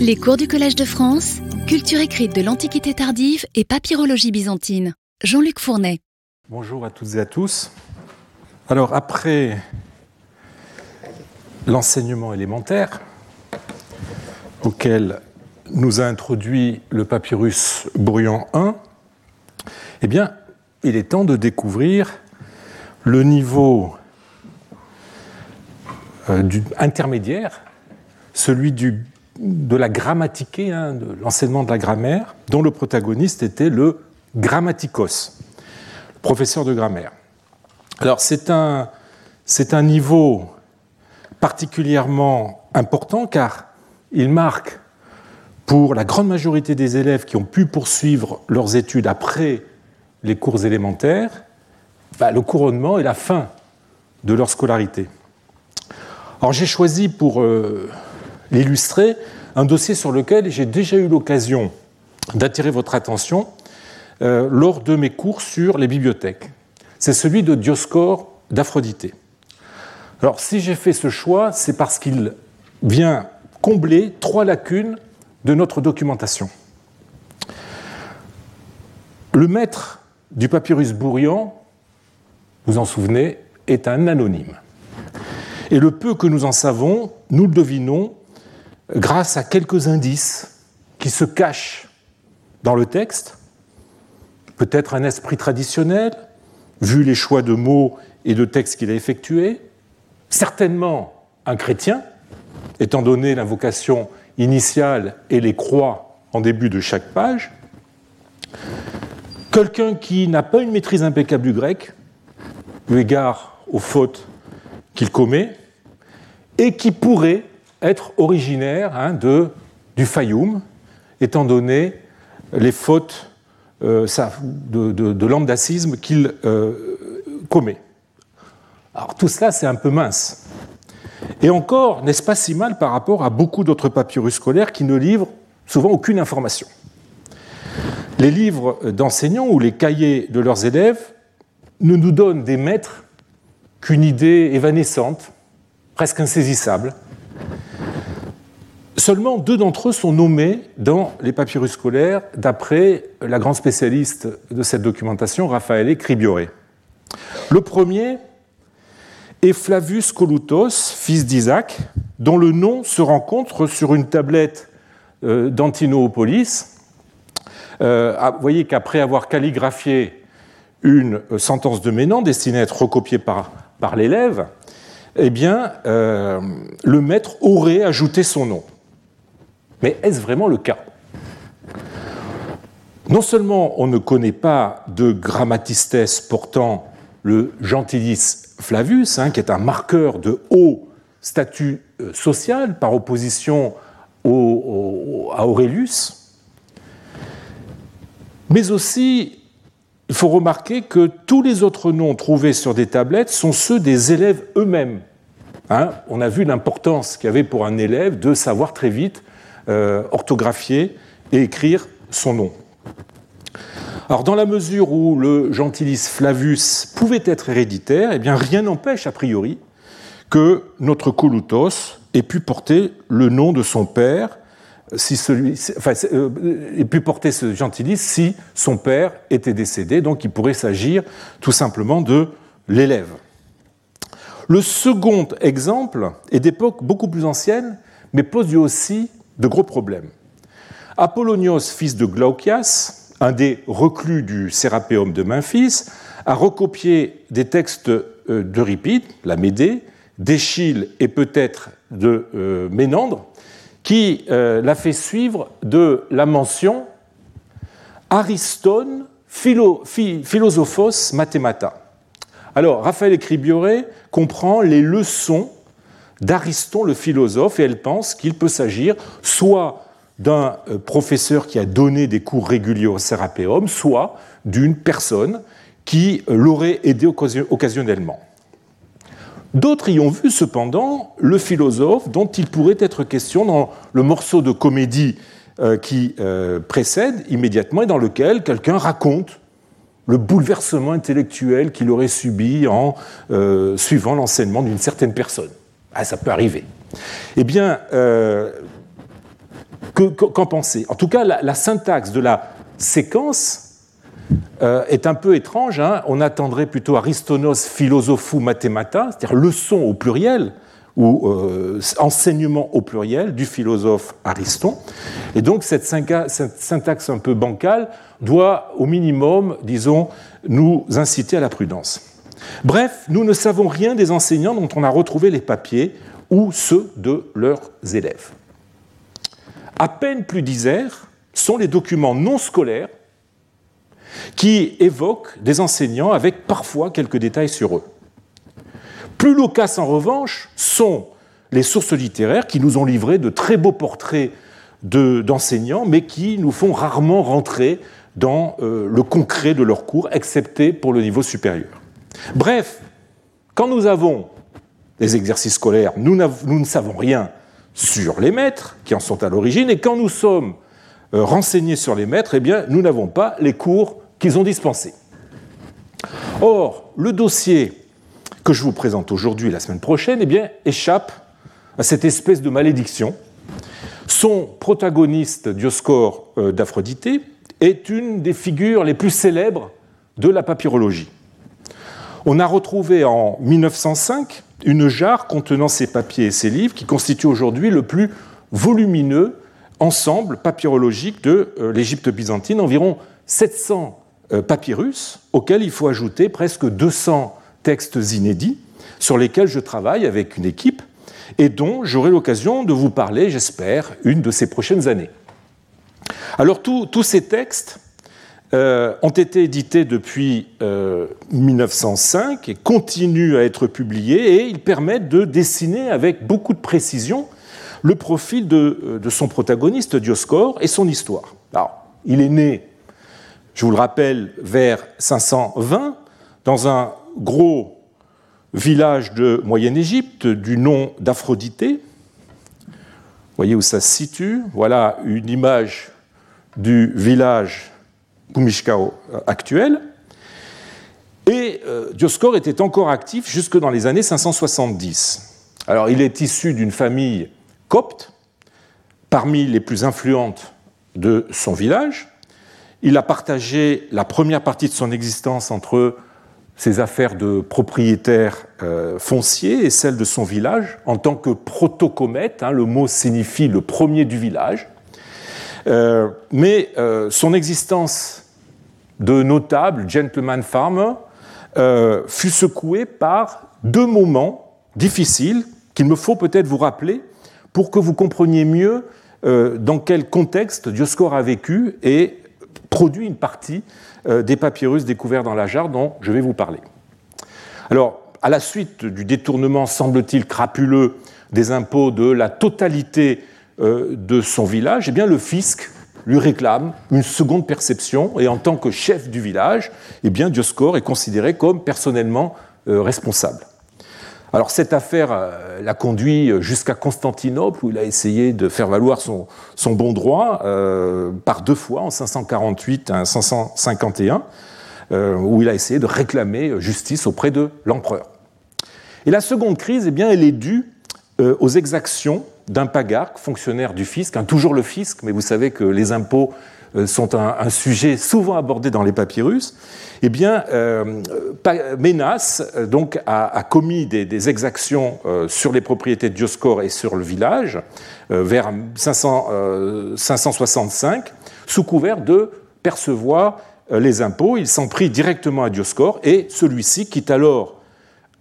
Les cours du Collège de France, culture écrite de l'Antiquité tardive et papyrologie byzantine. Jean-Luc Fournet. Bonjour à toutes et à tous. Alors, après l'enseignement élémentaire, auquel nous a introduit le papyrus Brouillant 1, eh bien, il est temps de découvrir le niveau euh, intermédiaire, celui du, de la grammatiquée, hein, de l'enseignement de la grammaire, dont le protagoniste était le grammaticos, professeur de grammaire. Alors c'est un, c'est un niveau particulièrement important car il marque pour la grande majorité des élèves qui ont pu poursuivre leurs études après les cours élémentaires, bah, le couronnement et la fin de leur scolarité. Alors j'ai choisi pour euh, l'illustrer un dossier sur lequel j'ai déjà eu l'occasion d'attirer votre attention euh, lors de mes cours sur les bibliothèques. C'est celui de Dioscore d'Aphrodité. Alors si j'ai fait ce choix, c'est parce qu'il vient combler trois lacunes de notre documentation. Le maître du papyrus Bourrian, vous en souvenez, est un anonyme. Et le peu que nous en savons, nous le devinons grâce à quelques indices qui se cachent dans le texte, peut-être un esprit traditionnel, vu les choix de mots et de textes qu'il a effectués, certainement un chrétien, étant donné l'invocation initiale et les croix en début de chaque page, quelqu'un qui n'a pas une maîtrise impeccable du grec, eu égard aux fautes qu'il commet, et qui pourrait être originaire hein, de, du Fayoum, étant donné les fautes euh, de, de, lambdacisme qu'il euh, commet. Alors tout cela, c'est un peu mince. Et encore, n'est-ce pas si mal par rapport à beaucoup d'autres papyrus scolaires qui ne livrent souvent aucune information Les livres d'enseignants ou les cahiers de leurs élèves ne nous donnent des maîtres qu'une idée évanescente, presque insaisissable, Seulement deux d'entre eux sont nommés dans les papyrus scolaires d'après la grande spécialiste de cette documentation, Raffaele Cribiore. Le premier est Flavius Colutos, fils d'Isaac, dont le nom se rencontre sur une tablette euh, d'Antinoopolis. Euh, ah, vous voyez qu'après avoir calligraphié une euh, sentence de Ménan destinée à être recopiée par, par l'élève, eh bien, le maître aurait ajouté son nom. Mais est-ce vraiment le cas? Non seulement on ne connaît pas de grammatistes portant le gentilis flavus, hein, qui est un marqueur de haut statut euh, social par opposition à Aurelius, mais aussi il faut remarquer que tous les autres noms trouvés sur des tablettes sont ceux des élèves eux-mêmes. Hein. on a vu l'importance qu'il y avait pour un élève de savoir très vite euh, orthographier et écrire son nom. Alors, dans la mesure où le gentilis Flavus pouvait être héréditaire, eh bien, rien n'empêche, a priori, que notre Colutos ait pu porter le nom de son père, si celui, enfin, euh, ait pu porter ce gentilis si son père était décédé. Donc, il pourrait s'agir tout simplement de l'élève. Le second exemple est d'époque beaucoup plus ancienne, mais pose aussi de gros problèmes. Apollonios, fils de Glaucias, un des reclus du Sérapéum de Memphis, a recopié des textes euh, d'Euripide, la Médée, d'Échille et peut-être de euh, Ménandre, qui euh, l'a fait suivre de la mention Ariston philosophos mathemata. Alors, Raphaël Écribioré comprend les leçons d'Ariston le philosophe et elle pense qu'il peut s'agir soit d'un euh, professeur qui a donné des cours réguliers au Sérapéum, soit d'une personne qui euh, l'aurait aidé occasionnellement. D'autres y ont vu cependant le philosophe dont il pourrait être question dans le morceau de comédie euh, qui précède immédiatement et dans lequel quelqu'un raconte le bouleversement intellectuel qu'il aurait subi en suivant l'enseignement d'une certaine personne. Ah, ça peut arriver. Eh bien, euh, Qu'en penser? En tout cas, la, syntaxe de la séquence euh, est un peu étrange. Hein. On attendrait plutôt Aristonos philosophou mathemata, c'est-à-dire leçon au pluriel, ou euh, enseignement au pluriel du philosophe Ariston. Et donc cette syntaxe un peu bancale doit au minimum, disons, nous inciter à la prudence. Bref, nous ne savons rien des enseignants dont on a retrouvé les papiers ou ceux de leurs élèves. À peine plus disaires sont les documents non scolaires qui évoquent des enseignants avec parfois quelques détails sur eux. Plus loquaces en revanche sont les sources littéraires qui nous ont livré de très beaux portraits d'enseignants, mais qui nous font rarement rentrer dans euh, le concret de leurs cours, excepté pour le niveau supérieur. Bref, quand nous avons des exercices scolaires, nous, ne savons rien sur les maîtres qui en sont à l'origine, et quand nous sommes euh, renseignés sur les maîtres, eh bien, nous n'avons pas les cours qu'ils ont dispensés. Or, le dossier que je vous présente aujourd'hui et la semaine prochaine eh échappe à cette espèce de malédiction. Son protagoniste, Dioscore euh, d'Aphrodité, est une des figures les plus célèbres de la papyrologie. On a retrouvé en 1905 une jarre contenant ses papiers et ses livres qui constitue aujourd'hui le plus volumineux ensemble papyrologique de euh, l'Égypte byzantine, environ 700 euh, papyrus, auxquels il faut ajouter presque 200 textes inédits sur lesquels je travaille avec une équipe et dont j'aurai l'occasion de vous parler, j'espère, une de ces prochaines années. Alors tous ces textes euh, ont été édités depuis 1905 euh, et continuent à être publiés et ils permettent de dessiner avec beaucoup de précision le profil de, euh, son protagoniste Dioscore et son histoire. Alors, il est né, je vous le rappelle, vers 520 dans un gros village de Moyenne-Égypte du nom d'Aphrodité. Vous voyez où ça se situe Voilà une image du village Pumishkao actuel. Et euh, Dioscore était encore actif jusque dans les années 570. Alors il est issu d'une famille copte, parmi les plus influentes de son village. Il a partagé la première partie de son existence entre ses affaires de propriétaire euh, foncier et celles de son village en tant que protocomète. Hein, le mot signifie le premier du village. Euh, mais euh, son existence de notable gentleman farmer euh, fut secouée par deux moments difficiles qu'il me faut peut-être vous rappeler pour que vous compreniez mieux dans quel contexte Dioscore a vécu et produit une partie des papyrus découverts dans la jarre dont je vais vous parler. Alors, à la suite du détournement, semble-t-il, crapuleux des impôts de la totalité de son village, eh bien le fisc lui réclame une seconde perception et en tant que chef du village, eh bien Dioscore est considéré comme personnellement euh, responsable. Alors cette affaire euh, l'a conduit jusqu'à Constantinople où il a essayé de faire valoir son, bon droit par deux fois, en 548 et en 551, où il a essayé de réclamer justice auprès de l'empereur. Et la seconde crise, eh bien, elle est due aux exactions d'un pagarque, fonctionnaire du fisc, hein, toujours le fisc, mais vous savez que les impôts euh, sont un, sujet souvent abordé dans les papyrus, eh bien, euh, Ménas euh, donc, a, commis des, exactions sur les propriétés de Dioscore et sur le village vers 565, sous couvert de percevoir les impôts. Il s'en prit directement à Dioscore et celui-ci quitte alors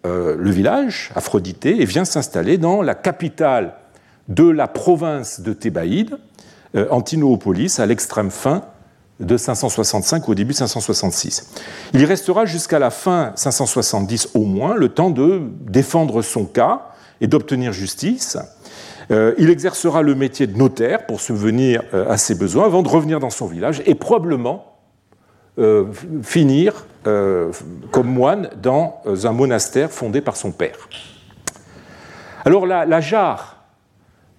le village, Aphrodité, et vient s'installer dans la capitale de la province de Thébaïde, euh, Antinoopolis, à l'extrême fin de 565 au début 566. Il y restera jusqu'à la fin 570 au moins, le temps de défendre son cas et d'obtenir justice. Euh, il exercera le métier de notaire pour subvenir euh, à ses besoins avant de revenir dans son village et probablement finir comme moine dans un monastère fondé par son père. Alors la jarre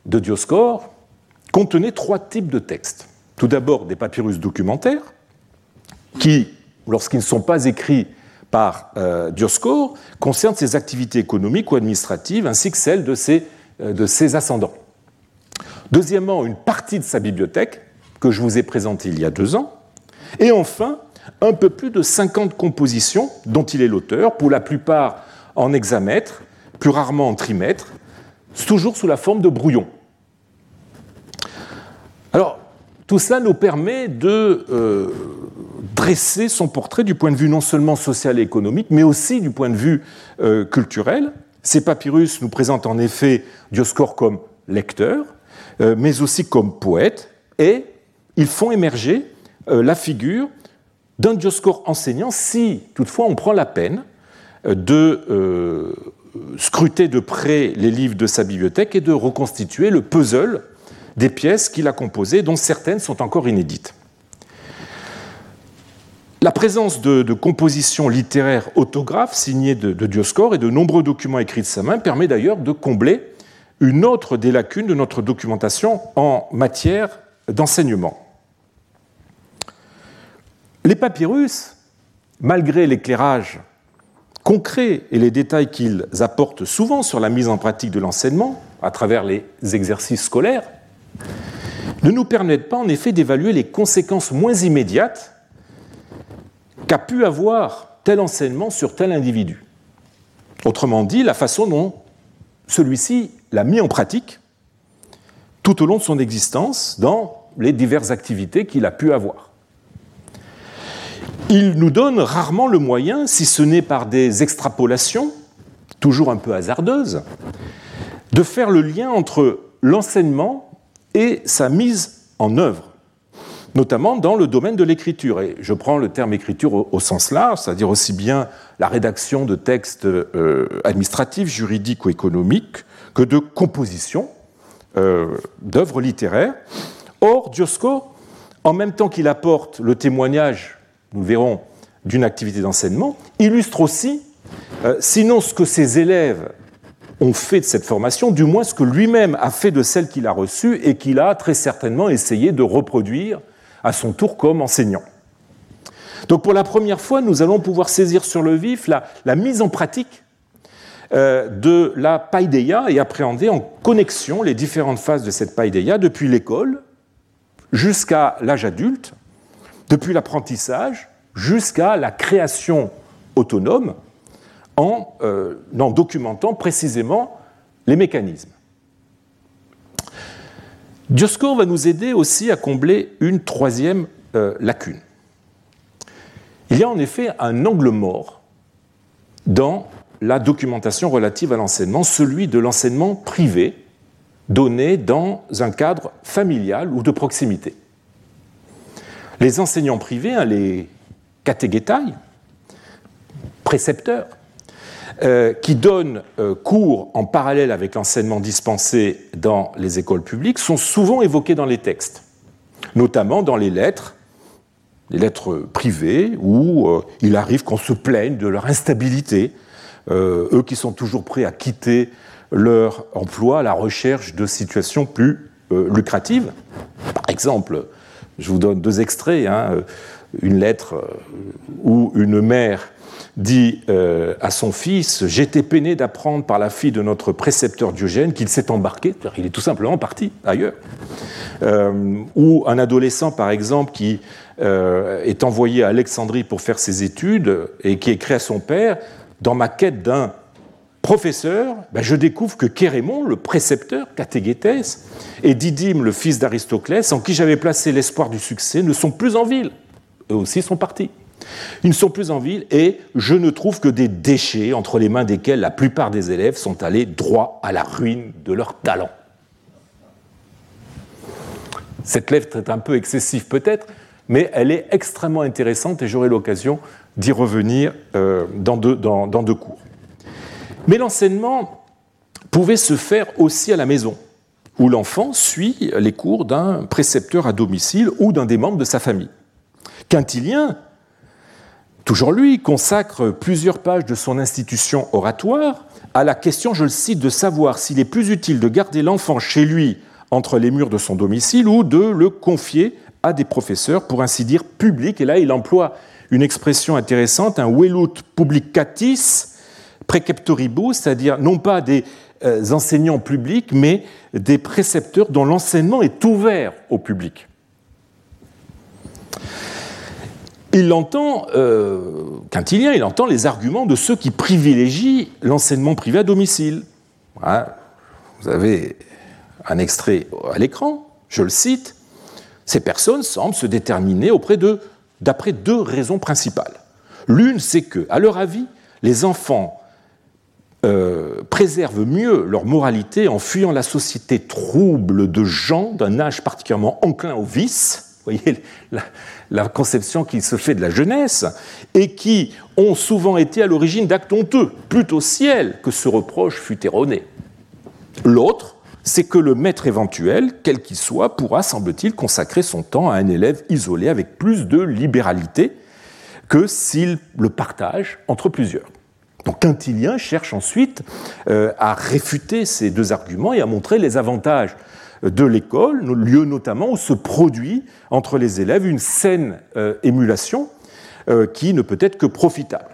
de Dioscore contenait trois types de textes. Tout d'abord des papyrus documentaires, qui, lorsqu'ils ne sont pas écrits par euh, concernent ses activités économiques ou administratives, ainsi que celles de ses, euh, de ses ascendants. Deuxièmement, une partie de sa bibliothèque, que je vous ai présentée il y a deux ans. Et enfin, un peu plus de 50 compositions dont il est l'auteur, pour la plupart en hexamètres, plus rarement en trimètres, toujours sous la forme de brouillons. Alors, tout cela nous permet de euh, dresser son portrait du point de vue non seulement social et économique, mais aussi du point de vue euh, culturel. Ces papyrus nous présentent en effet Dioscore comme lecteur, euh, mais aussi comme poète, et ils font émerger la figure d'un Dioscore enseignant si toutefois on prend la peine de scruter de près les livres de sa bibliothèque et de reconstituer le puzzle des pièces qu'il a composées, dont certaines sont encore inédites. La présence de, compositions littéraires autographes signées de, de, et de nombreux documents écrits de sa main permet d'ailleurs de combler une autre des lacunes de notre documentation en matière d'enseignement. Les papyrus, malgré l'éclairage concret et les détails qu'ils apportent souvent sur la mise en pratique de l'enseignement à travers les exercices scolaires, ne nous permettent pas en effet d'évaluer les conséquences moins immédiates qu'a pu avoir tel enseignement sur tel individu. Autrement dit, la façon dont celui-ci l'a mis en pratique tout au long de son existence dans les diverses activités qu'il a pu avoir. Il nous donne rarement le moyen, si ce n'est par des extrapolations, toujours un peu hasardeuses, de faire le lien entre l'enseignement et sa mise en œuvre, notamment dans le domaine de l'écriture. Et je prends le terme écriture au, sens large, c'est-à-dire aussi bien la rédaction de textes euh, administratifs, juridiques ou économiques, que de composition euh, d'œuvres littéraires. Or, Diosco, en même temps qu'il apporte le témoignage, nous verrons, d'une activité d'enseignement, illustre aussi, euh, sinon ce que ses élèves ont fait de cette formation, du moins ce que lui-même a fait de celle qu'il a reçue et qu'il a très certainement essayé de reproduire à son tour comme enseignant. Donc pour la première fois, nous allons pouvoir saisir sur le vif la, mise en pratique euh, de la paideia et appréhender en connexion les différentes phases de cette paideia depuis l'école jusqu'à l'âge adulte, depuis l'apprentissage jusqu'à la création autonome euh, en, documentant précisément les mécanismes. Dioscore va nous aider aussi à combler une troisième euh, lacune. Il y a en effet un angle mort dans la documentation relative à l'enseignement, celui de l'enseignement privé donné dans un cadre familial ou de proximité. Les enseignants privés, hein, les catéguétailles, précepteurs, euh, qui donnent euh, cours en parallèle avec l'enseignement dispensé dans les écoles publiques sont souvent évoqués dans les textes, notamment dans les lettres, les lettres privées, où euh, il arrive qu'on se plaigne de leur instabilité, eux qui sont toujours prêts à quitter leur emploi à la recherche de situations plus lucratives. Par exemple, je vous donne deux extraits, hein, une lettre où une mère dit euh, à son fils J'étais peiné d'apprendre par la fille de notre précepteur Diogène qu'il s'est embarqué, il est tout simplement parti ailleurs. Euh, ou un adolescent, par exemple, qui euh, est envoyé à Alexandrie pour faire ses études et qui écrit à son père Dans ma quête d'un professeur, ben, je découvre que Kérémon, le précepteur, catéguétès, et Didyme, le fils d'Aristoclès, en qui j'avais placé l'espoir du succès, ne sont plus en ville. Eux aussi sont partis. Ils ne sont plus en ville et je ne trouve que des déchets entre les mains desquels la plupart des élèves sont allés droit à la ruine de leur talent. Cette lettre est un peu excessive peut-être, mais elle est extrêmement intéressante et j'aurai l'occasion d'y revenir euh, dans, deux, dans deux cours. Mais l'enseignement pouvait se faire aussi à la maison, où l'enfant suit les cours d'un précepteur à domicile ou d'un des membres de sa famille. Quintilien Toujours lui consacre plusieurs pages de son institution oratoire à la question, je le cite, de savoir s'il est plus utile de garder l'enfant chez lui entre les murs de son domicile ou de le confier à des professeurs, pour ainsi dire, publics. Et là, il emploie une expression intéressante, un velut publicatis preceptoribus, c'est-à-dire non pas des euh, enseignants publics, mais des précepteurs dont l'enseignement est ouvert au public. Il entend, euh, Quintilien, il entend les arguments de ceux qui privilégient l'enseignement privé à domicile. Vous avez un extrait à l'écran, je le cite. Ces personnes semblent se déterminer auprès d'après deux raisons principales. L'une, c'est que, à leur avis, les enfants euh, préservent mieux leur moralité en fuyant la société trouble de gens d'un âge particulièrement enclin au vice. Vous voyez la, conception qui se fait de la jeunesse, et qui ont souvent été à l'origine d'actes honteux, plutôt ciel que ce reproche fut erroné. L'autre, c'est que le maître éventuel, quel qu'il soit, pourra, semble-t-il, consacrer son temps à un élève isolé avec plus de libéralité que s'il le partage entre plusieurs. Donc Quintilien cherche ensuite euh, à réfuter ces deux arguments et à montrer les avantages de l'école, lieu notamment où se produit entre les élèves une saine euh, émulation euh, qui ne peut être que profitable.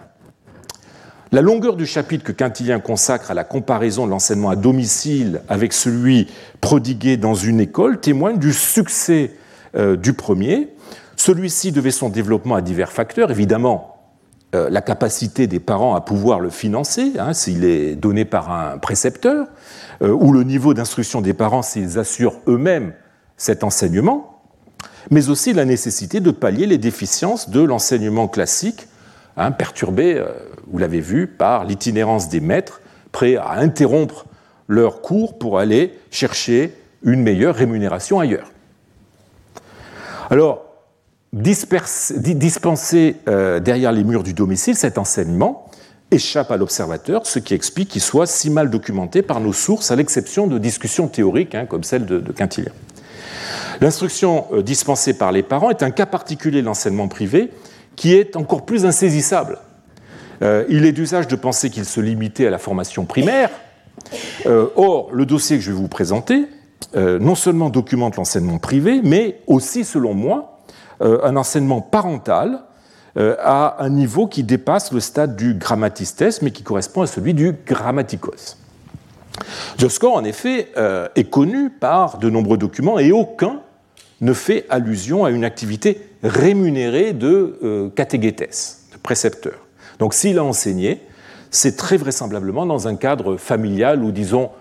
La longueur du chapitre que Quintilien consacre à la comparaison de l'enseignement à domicile avec celui prodigué dans une école témoigne du succès du premier. Celui-ci devait son développement à divers facteurs, évidemment euh, la capacité des parents à pouvoir le financer, hein, s'il est donné par un précepteur, euh, ou le niveau d'instruction des parents s'ils assurent eux-mêmes cet enseignement, mais aussi la nécessité de pallier les déficiences de l'enseignement classique, hein, perturbé, euh, vous l'avez vu, par l'itinérance des maîtres, prêts à interrompre leur cours pour aller chercher une meilleure rémunération ailleurs. Alors, dispenser euh, derrière les murs du domicile, cet enseignement échappe à l'observateur, ce qui explique qu'il soit si mal documenté par nos sources, à l'exception de discussions théoriques hein, comme celle de, Quintilien. L'instruction euh, dispensée par les parents est un cas particulier de l'enseignement privé qui est encore plus insaisissable. Euh, il est d'usage de penser qu'il se limitait à la formation primaire. or, le dossier que je vais vous présenter non seulement documente l'enseignement privé, mais aussi, selon moi, un enseignement parental euh, à un niveau qui dépasse le stade du grammatistes, mais qui correspond à celui du grammaticos. Dioscor, en effet, euh, est connu par de nombreux documents et aucun ne fait allusion à une activité rémunérée de catéguétès, de précepteur. Donc s'il a enseigné, c'est très vraisemblablement dans un cadre familial ou disons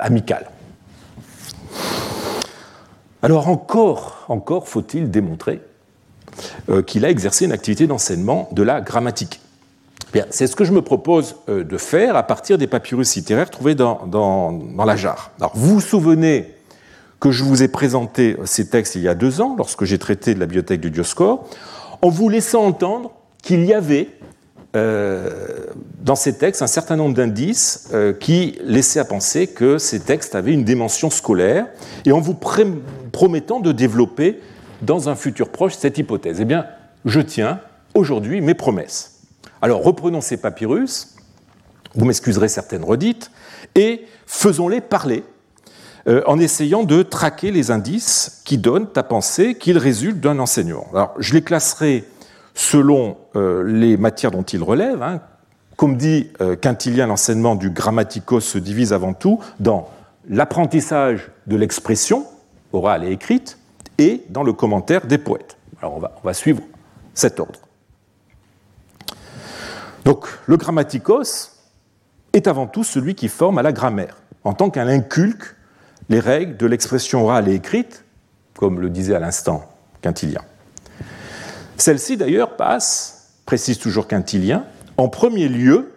amical. Alors encore, encore faut-il démontrer euh, qu'il a exercé une activité d'enseignement de la grammatique. C'est ce que je me propose euh, de faire à partir des papyrus littéraires trouvés dans, la jarre. Alors, vous vous souvenez que je vous ai présenté ces textes il y a deux ans, lorsque j'ai traité de la bibliothèque du Dioscore, en vous laissant entendre qu'il y avait euh, dans ces textes un certain nombre d'indices qui laissaient à penser que ces textes avaient une dimension scolaire, et en vous promettant de développer dans un futur proche cette hypothèse Eh bien, je tiens aujourd'hui mes promesses. Alors reprenons ces papyrus, vous m'excuserez certaines redites, et faisons-les parler euh, en essayant de traquer les indices qui donnent à penser qu'ils résultent d'un enseignement. Alors je les classerai selon euh, les matières dont ils relèvent. Hein. Comme dit euh, Quintilien, l'enseignement du grammaticos se divise avant tout dans l'apprentissage de l'expression orale et écrite, et dans le commentaire des poètes. Alors on va, suivre cet ordre. Donc le grammaticos est avant tout celui qui forme à la grammaire, en tant qu'elle inculque les règles de l'expression orale et écrite, comme le disait à l'instant Quintilien. Celle-ci d'ailleurs passe, précise toujours Quintilien, en premier lieu,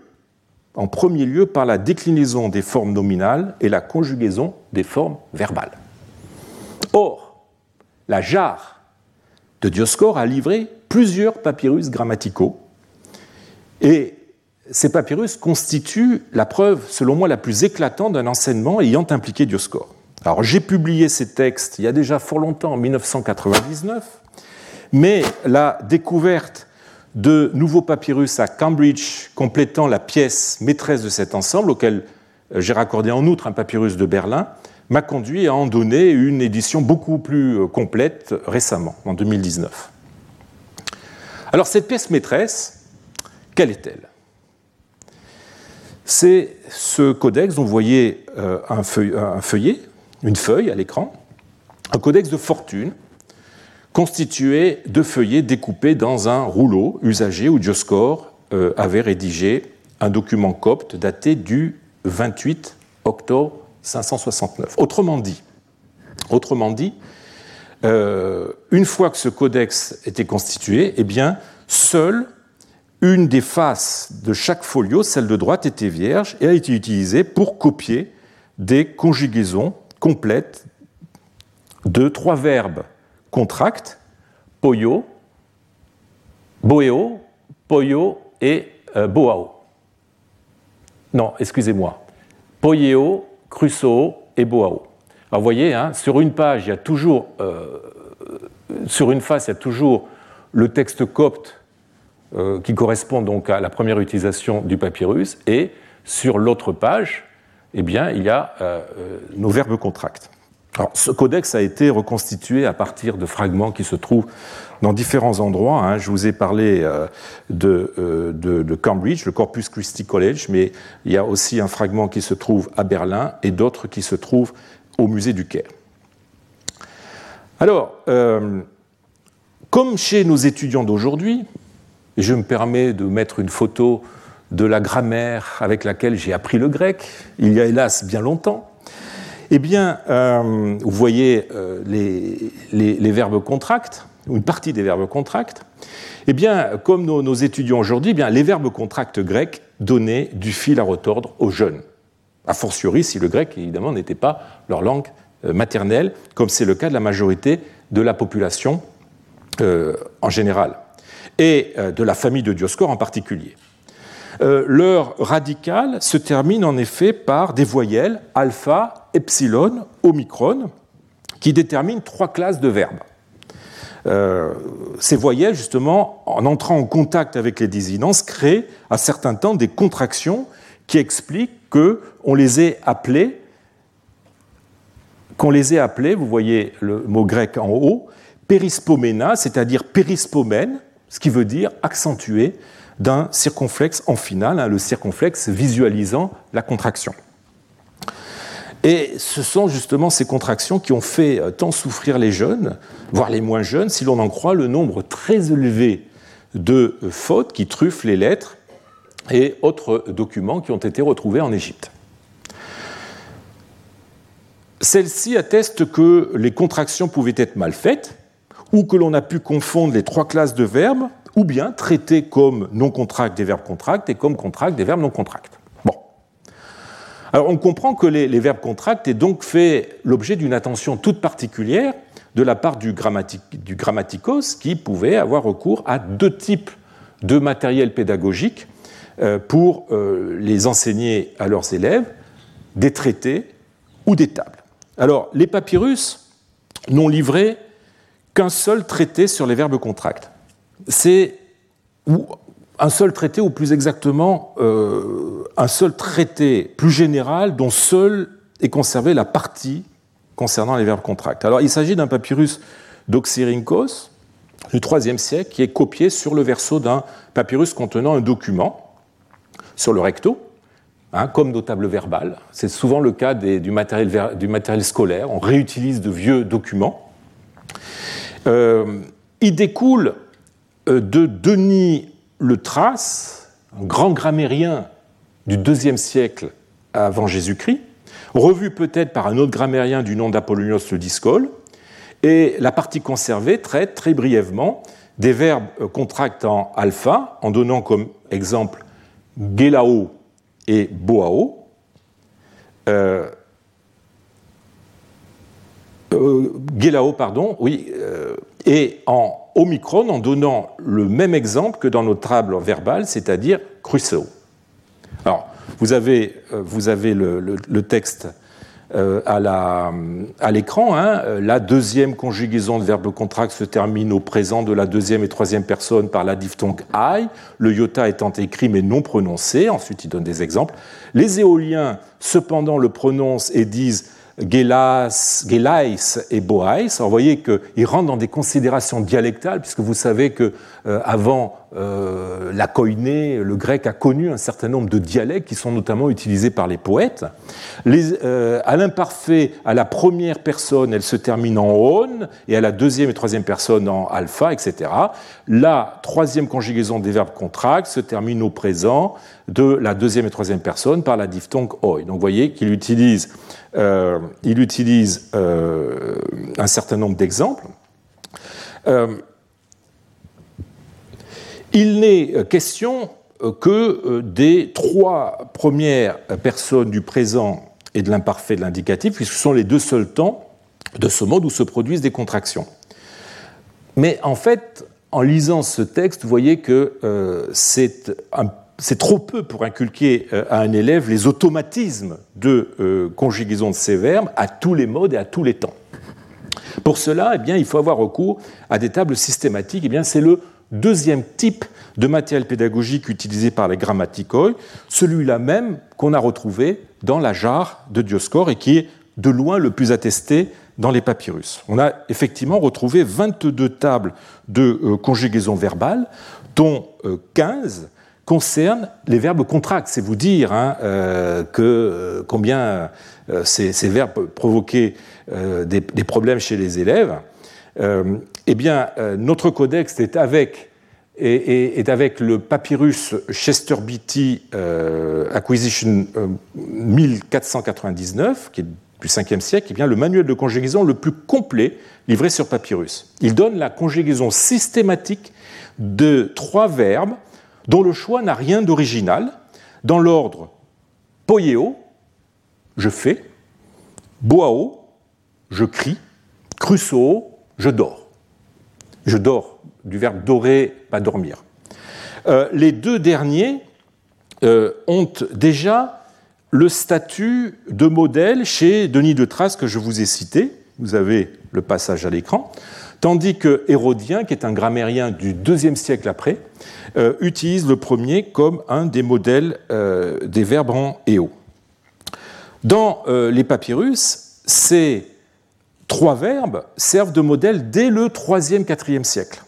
en premier lieu par la déclinaison des formes nominales et la conjugaison des formes verbales. Or, la jarre de Dioscore a livré plusieurs papyrus grammaticaux. Et ces papyrus constituent la preuve, selon moi, la plus éclatante d'un enseignement ayant impliqué Dioscore. Alors j'ai publié ces textes il y a déjà fort longtemps, en 1999, mais la découverte de nouveaux papyrus à Cambridge complétant la pièce maîtresse de cet ensemble, auquel j'ai raccordé en outre un papyrus de Berlin, m'a conduit à en donner une édition beaucoup plus euh, complète récemment, en 2019. Alors cette pièce maîtresse, quelle est-elle? C'est ce codex dont vous voyez euh, un, feuillet, une feuille à l'écran, un codex de fortune constitué de feuillets découpés dans un rouleau usagé où Dioscore euh, avait rédigé un document copte daté du 28 octobre 569. Autrement dit, autrement dit euh, une fois que ce codex était constitué, eh bien, seule une des faces de chaque folio, celle de droite, était vierge et a été utilisée pour copier des conjugaisons complètes de trois verbes contracts, poyo, boeo, poyo et euh, boao. Non, excusez-moi. Poyeo, crusoe et boao. Alors vous voyez, hein, sur une page, il y a toujours, euh, sur une face, il y a toujours le texte copte euh, qui correspond donc à la première utilisation du papyrus, et sur l'autre page, eh bien, il y a euh, nos verbes contracts. Alors, ce codex a été reconstitué à partir de fragments qui se trouvent dans différents endroits. Hein. Je vous ai parlé de, de, de, Cambridge, le Corpus Christi College, mais il y a aussi un fragment qui se trouve à Berlin et d'autres qui se trouvent au musée du Caire. Alors, euh, comme chez nos étudiants d'aujourd'hui, je me permets de mettre une photo de la grammaire avec laquelle j'ai appris le grec, il y a hélas bien longtemps, eh bien, euh, vous voyez euh, les, verbes contracts, ou une partie des verbes contracts, eh bien, comme nos, étudiants aujourd'hui, eh bien, les verbes contracts grecs donnaient du fil à retordre aux jeunes. A fortiori si le grec, évidemment, n'était pas leur langue euh, maternelle, comme c'est le cas de la majorité de la population en général, et de la famille de Dioscore en particulier. Leur radical se termine en effet par des voyelles alpha, epsilon, omicron, qui déterminent trois classes de verbes. ces voyelles, justement, en entrant en contact avec les désinences, créent à certains temps des contractions qui expliquent qu'on les ait appelés, qu'on les ait appelés, vous voyez le mot grec en haut, périspoména, c'est-à-dire périspomène, ce qui veut dire accentué d'un circonflexe en finale, hein, le circonflexe visualisant la contraction. Et ce sont justement ces contractions qui ont fait euh, tant souffrir les jeunes, voire les moins jeunes, si l'on en croit le nombre très élevé de fautes qui truffent les lettres et autres documents qui ont été retrouvés en Égypte. Celle-ci atteste que les contractions pouvaient être mal faites, ou que l'on a pu confondre les trois classes de verbes, ou bien traiter comme non contracts des verbes contracts et comme contracts des verbes non contracts. Bon. Alors on comprend que les, verbes contracts aient donc fait l'objet d'une attention toute particulière de la part du, du grammaticos qui pouvait avoir recours à deux types de matériel pédagogique euh, pour euh, les enseigner à leurs élèves des traités ou des tables. Alors, les papyrus n'ont livré qu'un seul traité sur les verbes contracts. C'est un seul traité, ou plus exactement, euh, un seul traité plus général dont seul est conservé la partie concernant les verbes contracts. Alors, il s'agit d'un papyrus d'Oxyrhynchos du IIIe siècle qui est copié sur le verso d'un papyrus contenant un document sur le recto, hein, comme nos tables verbales. C'est souvent le cas du, matériel, scolaire. On réutilise de vieux documents. Euh, il découle de Denis le Trace, un grand grammairien du IIe siècle avant Jésus-Christ, revu peut-être par un autre grammairien du nom d'Apollonios le Discole, et la partie conservée traite très brièvement des verbes euh, contractant alpha, en donnant comme exemple Gelao et Boao. Euh, euh, Gelao, pardon, oui, euh, et en Omicron en donnant le même exemple que dans notre table verbale, c'est-à-dire Crusoe. Alors, vous avez, vous avez le texte euh, à l'écran. Hein, la deuxième conjugaison de verbe contract se termine au présent de la deuxième et troisième personne par la diphtongue I, le iota étant écrit mais non prononcé. Ensuite, il donne des exemples. Les éoliens, cependant, le prononcent et disent Gelais et Boais. vous voyez qu'ils rentrent dans des considérations dialectales, puisque vous savez que avant euh, la koiné, le grec a connu un certain nombre de dialectes qui sont notamment utilisés par les poètes. Euh, à l'imparfait, à la première personne, elle se termine en on, et à la deuxième et troisième personne en alpha, etc. La troisième conjugaison des verbes contracts se termine au présent de la deuxième et troisième personne par la diphtongue oi. Donc vous voyez qu'il utilise, euh, il utilise euh, un certain nombre d'exemples. Euh, il n'est question que des trois premières personnes du présent et de l'imparfait de l'indicatif, puisque ce sont les deux seuls temps de ce mode où se produisent des contractions. Mais en fait, en lisant ce texte, vous voyez que c'est trop peu pour inculquer euh, à un élève les automatismes de euh, conjugaison de ces verbes à tous les modes et à tous les temps. Pour cela, eh bien, il faut avoir recours à des tables systématiques. Eh c'est le deuxième type de matériel pédagogique utilisé par les grammaticoi, celui-là même qu'on a retrouvé dans la jarre de Dioscore et qui est de loin le plus attesté dans les papyrus. On a effectivement retrouvé 22 tables de euh, conjugaison verbale, dont 15 concerne les verbes contracts. C'est vous dire hein, euh, que euh, combien euh, ces, verbes provoquaient des, problèmes chez les élèves. Eh bien, notre codex est avec, le papyrus Chester Beatty Acquisition 1499, qui est du 5e siècle, eh bien, le manuel de conjugaison le plus complet livré sur papyrus. Il donne la conjugaison systématique de trois verbes dont le choix n'a rien d'original, dans l'ordre poieo, je fais, boao, je crie, crusoe, je dors. Je dors, du verbe dorer, pas dormir. Euh, les deux derniers euh, ont déjà le statut de modèle chez Denis de Trace que je vous ai cité. Vous avez le passage à l'écran. Tandis que Hérodien, qui est un grammairien du deuxième siècle après, euh, utilise le premier comme un des modèles des verbes en éo. Dans les papyrus, ces trois verbes servent de modèle dès le 3e, 4e siècle.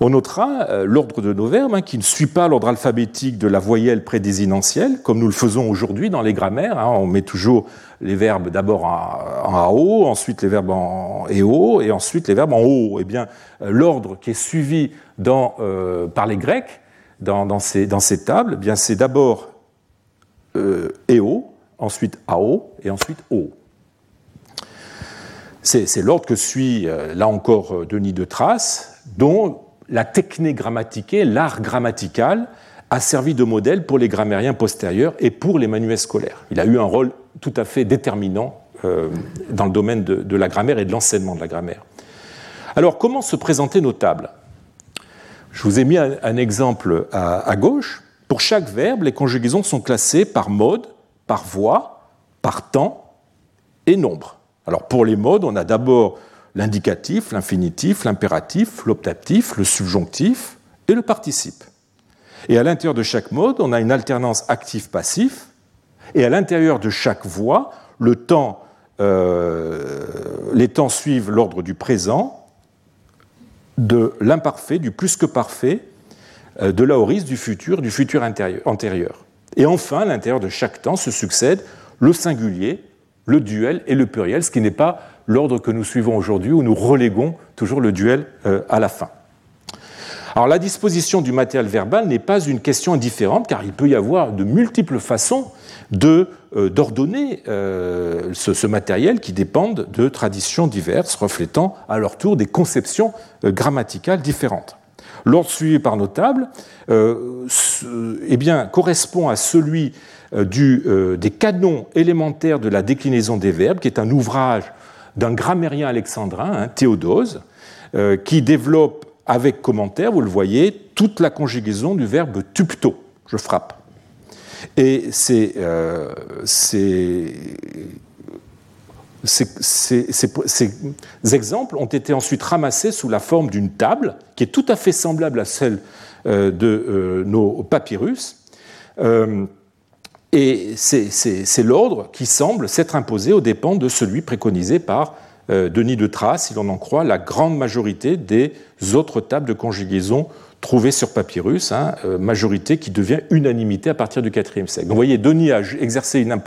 On notera euh, l'ordre de nos verbes hein, qui ne suit pas l'ordre alphabétique de la voyelle prédésinentielle, comme nous le faisons aujourd'hui dans les grammaires. Hein. on met toujours les verbes d'abord en, AO, ensuite les verbes en EO, et ensuite les verbes en O. Eh bien, euh, l'ordre qui est suivi euh, par les Grecs dans, ces, tables, eh bien, c'est d'abord EO, ensuite AO, et ensuite O. C'est l'ordre que suit, là encore, Denis de Trace, dont la technique grammatiquée, l'art grammatical, a servi de modèle pour les grammairiens postérieurs et pour les manuels scolaires. Il a eu un rôle tout à fait déterminant euh, dans le domaine de, la grammaire et de l'enseignement de la grammaire. Alors, comment se présenter nos tables? Je vous ai mis un, exemple à, à, gauche. Pour chaque verbe, les conjugaisons sont classées par mode, par voix, par temps et nombre. Alors, pour les modes, on a d'abord l'indicatif, l'infinitif, l'impératif, l'optatif, le subjonctif et le participe. Et à l'intérieur de chaque mode, on a une alternance actif-passif, et à l'intérieur de chaque temps, euh, les temps suivent l'ordre du présent, de l'imparfait, du plus que parfait, euh, de l'aoriste, du futur, du futur antérieur. Et enfin, à l'intérieur de chaque temps se succèdent le singulier, le duel et le pluriel, ce qui n'est pas l'ordre que nous suivons aujourd'hui, où nous reléguons toujours le duel euh, à la fin. Alors la disposition du matériel verbal n'est pas une question indifférente, car il peut y avoir de multiples façons euh, d'ordonner euh, ce, matériel qui dépendent de traditions diverses, reflétant à leur tour des conceptions grammaticales différentes. L'ordre suivi par nos tables eh bien, correspond à celui du, des canons élémentaires de la déclinaison des verbes, qui est un ouvrage d'un grammairien alexandrin, hein, Théodose, euh, qui développe avec commentaire, vous le voyez, toute la conjugaison du verbe tupto, je frappe. Et ces, euh, ces, exemples ont été ensuite ramassés sous la forme d'une table qui est tout à fait semblable à celle euh, de nos papyrus Et c'est l'ordre qui semble s'être imposé aux dépens de celui préconisé par euh, Denis de Trace, si l'on en croit, la grande majorité des autres tables de conjugaison trouvées sur papyrus, hein, euh, majorité qui devient unanimité à partir du IVe siècle. Donc, vous voyez, Denis a exercé une,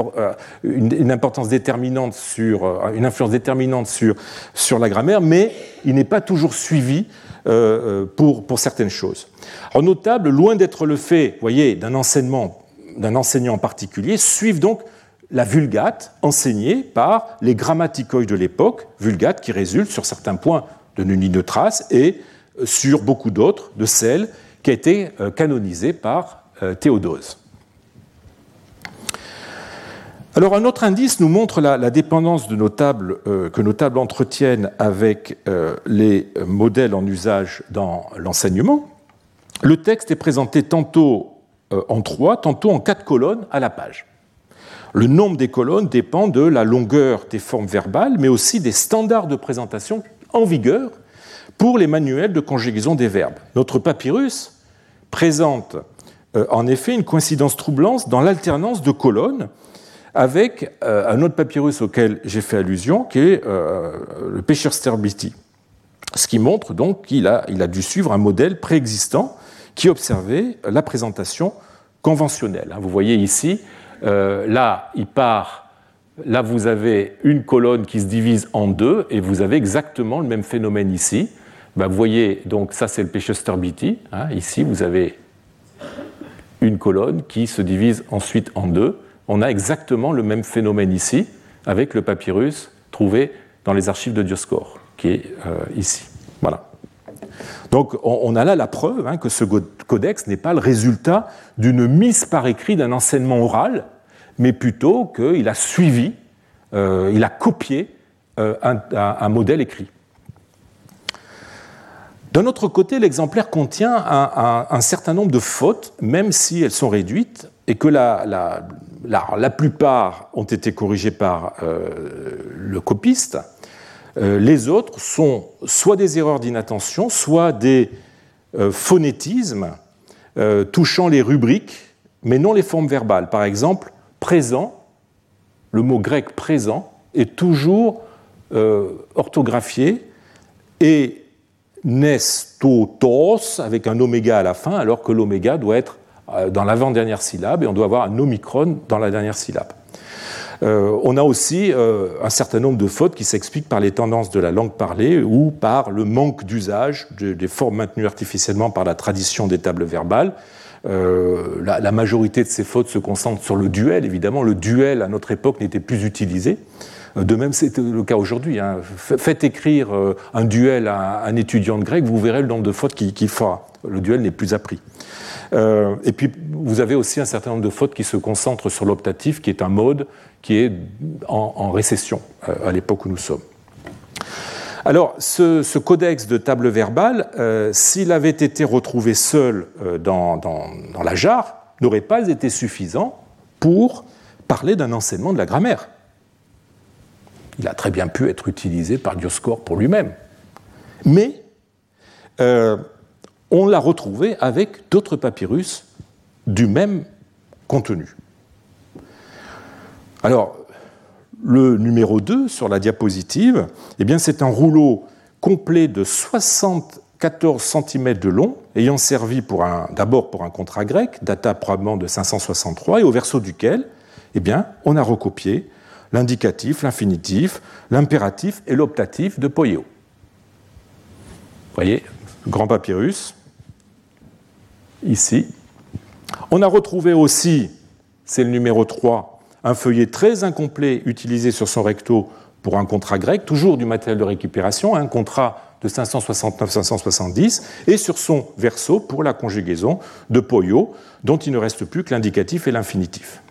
une, importance déterminante sur, une influence déterminante sur, sur la grammaire, mais il n'est pas toujours suivi euh, pour, pour, certaines choses. En notable, loin d'être le fait, voyez, d'un enseignement, d'un enseignant en particulier, suivent donc la vulgate enseignée par les grammaticoi de l'époque, vulgate qui résulte sur certains points de Nuni de Trace et sur beaucoup d'autres de celle qui a été euh, canonisée par euh, Théodose. Alors un autre indice nous montre la, dépendance de euh, que nos tables entretiennent avec euh, les modèles en usage dans l'enseignement. Le texte est présenté tantôt euh, en trois, tantôt en quatre colonnes à la page. Le nombre des colonnes dépend de la longueur des formes verbales, mais aussi des standards de présentation en vigueur pour les manuels de conjugaison des verbes. Notre papyrus présente en effet une coïncidence troublante dans l'alternance de colonnes avec euh, un autre papyrus auquel j'ai fait allusion, qui est euh, le pêcheur Sterbiti. Ce qui montre donc qu'il a, il a dû suivre un modèle préexistant qui observait la présentation conventionnelle. Hein, vous voyez ici, euh, là, il part, là, vous avez une colonne qui se divise en deux, et vous avez exactement le même phénomène ici. Ben, vous voyez, donc ça, c'est le pêcheur Sterbiti. Hein, ici, vous avez une colonne qui se divise ensuite en deux on a exactement le même phénomène ici avec le papyrus trouvé dans les archives de Dioscor, qui est euh, ici. Donc on, a là la preuve hein, que ce codex n'est pas le résultat d'une mise par écrit d'un enseignement oral, mais plutôt qu'il a suivi, euh, il a copié euh, un, modèle écrit. D'un autre côté, l'exemplaire contient un, certain nombre de fautes, même si elles sont réduites, et que la, plupart ont été corrigés par euh, le copiste. Euh, les autres sont soit des erreurs d'inattention, soit des euh, phonétismes touchant les rubriques, mais non les formes verbales. Par exemple, présent, le mot grec présent est toujours orthographié et nestotos avec un oméga à la fin, alors que l'oméga doit être euh, dans l'avant-dernière syllabe et on doit avoir un omicron dans la dernière syllabe. Euh, on a aussi euh, un certain nombre de fautes qui s'expliquent par les tendances de la langue parlée ou par le manque d'usage des formes maintenues artificiellement par la tradition des tables verbales. la, majorité de ces fautes se concentrent sur le duel, évidemment. Le duel, à notre époque, n'était plus utilisé. De même, c'est le cas aujourd'hui. Hein. Faites écrire un duel à un étudiant de grec, vous verrez le nombre de fautes qu'il fera. Le duel n'est plus appris. Euh, et puis, vous avez aussi un certain nombre de fautes qui se concentrent sur l'optatif, qui est un mode qui est en, récession euh, à l'époque où nous sommes. Alors, ce, codex de table verbale, euh, s'il avait été retrouvé seul dans, la jarre, n'aurait pas été suffisant pour parler d'un enseignement de la grammaire. Il a très bien pu être utilisé par Dioscore pour lui-même. Mais on l'a retrouvé avec d'autres papyrus du même contenu. Alors, le numéro 2 sur la diapositive, eh bien, c'est un rouleau complet de 74 cm de long, ayant servi d'abord pour un contrat grec, data probablement de 563, et au verso duquel eh bien, on a recopié l'indicatif, l'infinitif, l'impératif et l'optatif de Poyeo. Vous voyez, grand papyrus, ici. On a retrouvé aussi, c'est le numéro 3, un feuillet très incomplet utilisé sur son recto pour un contrat grec, toujours du matériel de récupération, un contrat de 569-570, et sur son verso pour la conjugaison de Poyo, dont il ne reste plus que l'indicatif et l'infinitif.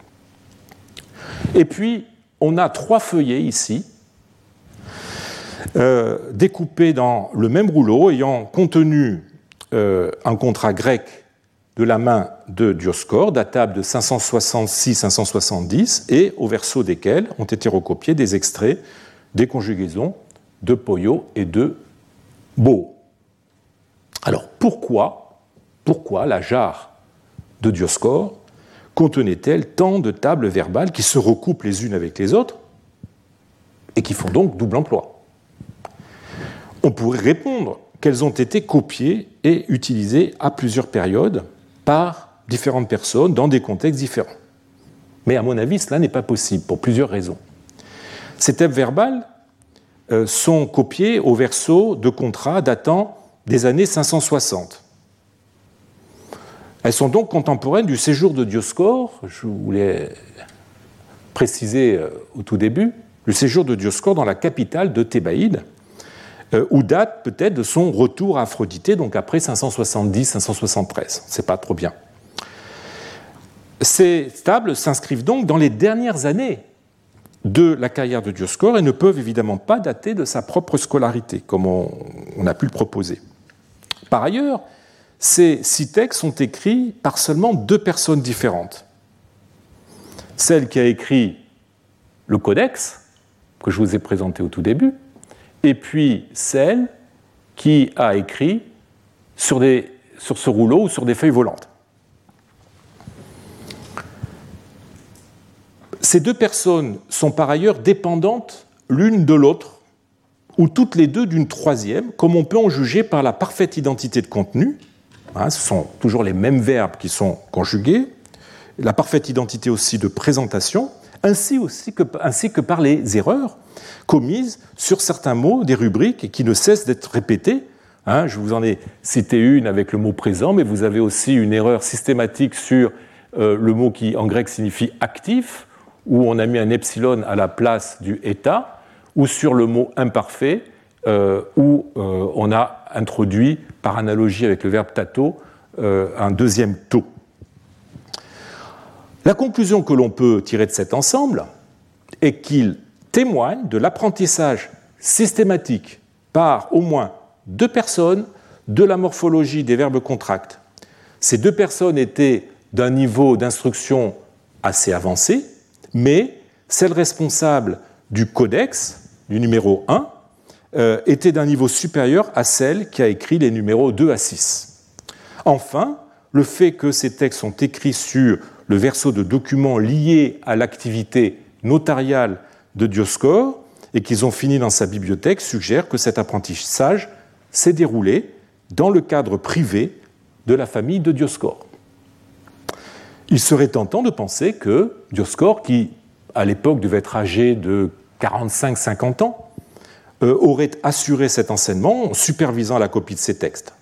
Et puis, on a trois feuillets ici, euh, découpés dans le même rouleau, ayant contenu euh, un contrat grec de la main de Dioscor, datable de 566-570, et au verso desquels ont été recopiés des extraits des conjugaisons de Poyo et de Beau. Alors pourquoi, pourquoi la jarre de Dioscor contenaient-elles tant de tables verbales qui se recoupent les unes avec les autres et qui font donc double emploi? On pourrait répondre qu'elles ont été copiées et utilisées à plusieurs périodes par différentes personnes dans des contextes différents. Mais à mon avis, cela n'est pas possible pour plusieurs raisons. Ces tables verbales euh, sont copiées au verso de contrats datant des années 560. Elles sont donc contemporaines du séjour de Dioscore, je voulais préciser euh, au tout début, le séjour de Dioscore dans la capitale de Thébaïde, euh, ou date peut-être de son retour à Aphrodité, donc après 570-573. C'est pas trop bien. Ces tables s'inscrivent donc dans les dernières années de la carrière de Dioscore et ne peuvent évidemment pas dater de sa propre scolarité, comme on, a pu le proposer. Par ailleurs, ces six textes sont écrits par seulement deux personnes différentes. Celle qui a écrit le codex, que je vous ai présenté au tout début, et puis celle qui a écrit sur, ce rouleau ou sur des feuilles volantes. Ces deux personnes sont par ailleurs dépendantes l'une de l'autre, ou toutes les deux d'une troisième, comme on peut en juger par la parfaite identité de contenu. Hein, ce sont toujours les mêmes verbes qui sont conjugués, la parfaite identité aussi de présentation, ainsi, aussi que, par les erreurs commises sur certains mots des rubriques qui ne cessent d'être répétées. Hein, je vous en ai cité une avec le mot présent, mais vous avez aussi une erreur systématique sur euh, le mot qui en grec signifie actif, où on a mis un epsilon à la place du état, ou sur le mot imparfait, euh, où euh, on a introduit, par analogie avec le verbe tato, un deuxième taux. La conclusion que l'on peut tirer de cet ensemble est qu'il témoigne de l'apprentissage systématique par au moins deux personnes de la morphologie des verbes contracts. Ces deux personnes étaient d'un niveau d'instruction assez avancé, mais celle responsable du codex, du numéro 1, euh, était d'un niveau supérieur à celle qui a écrit les numéros 2 à 6. Enfin, le fait que ces textes sont écrits sur le verso de documents liés à l'activité notariale de Dioscore et qu'ils ont fini dans sa bibliothèque suggère que cet apprentissage s'est déroulé dans le cadre privé de la famille de Dioscore il serait tentant de penser que Dioscore, qui à l'époque devait être âgé de 45-50 ans, euh, aurait assuré cet enseignement en supervisant la copie de ses textes.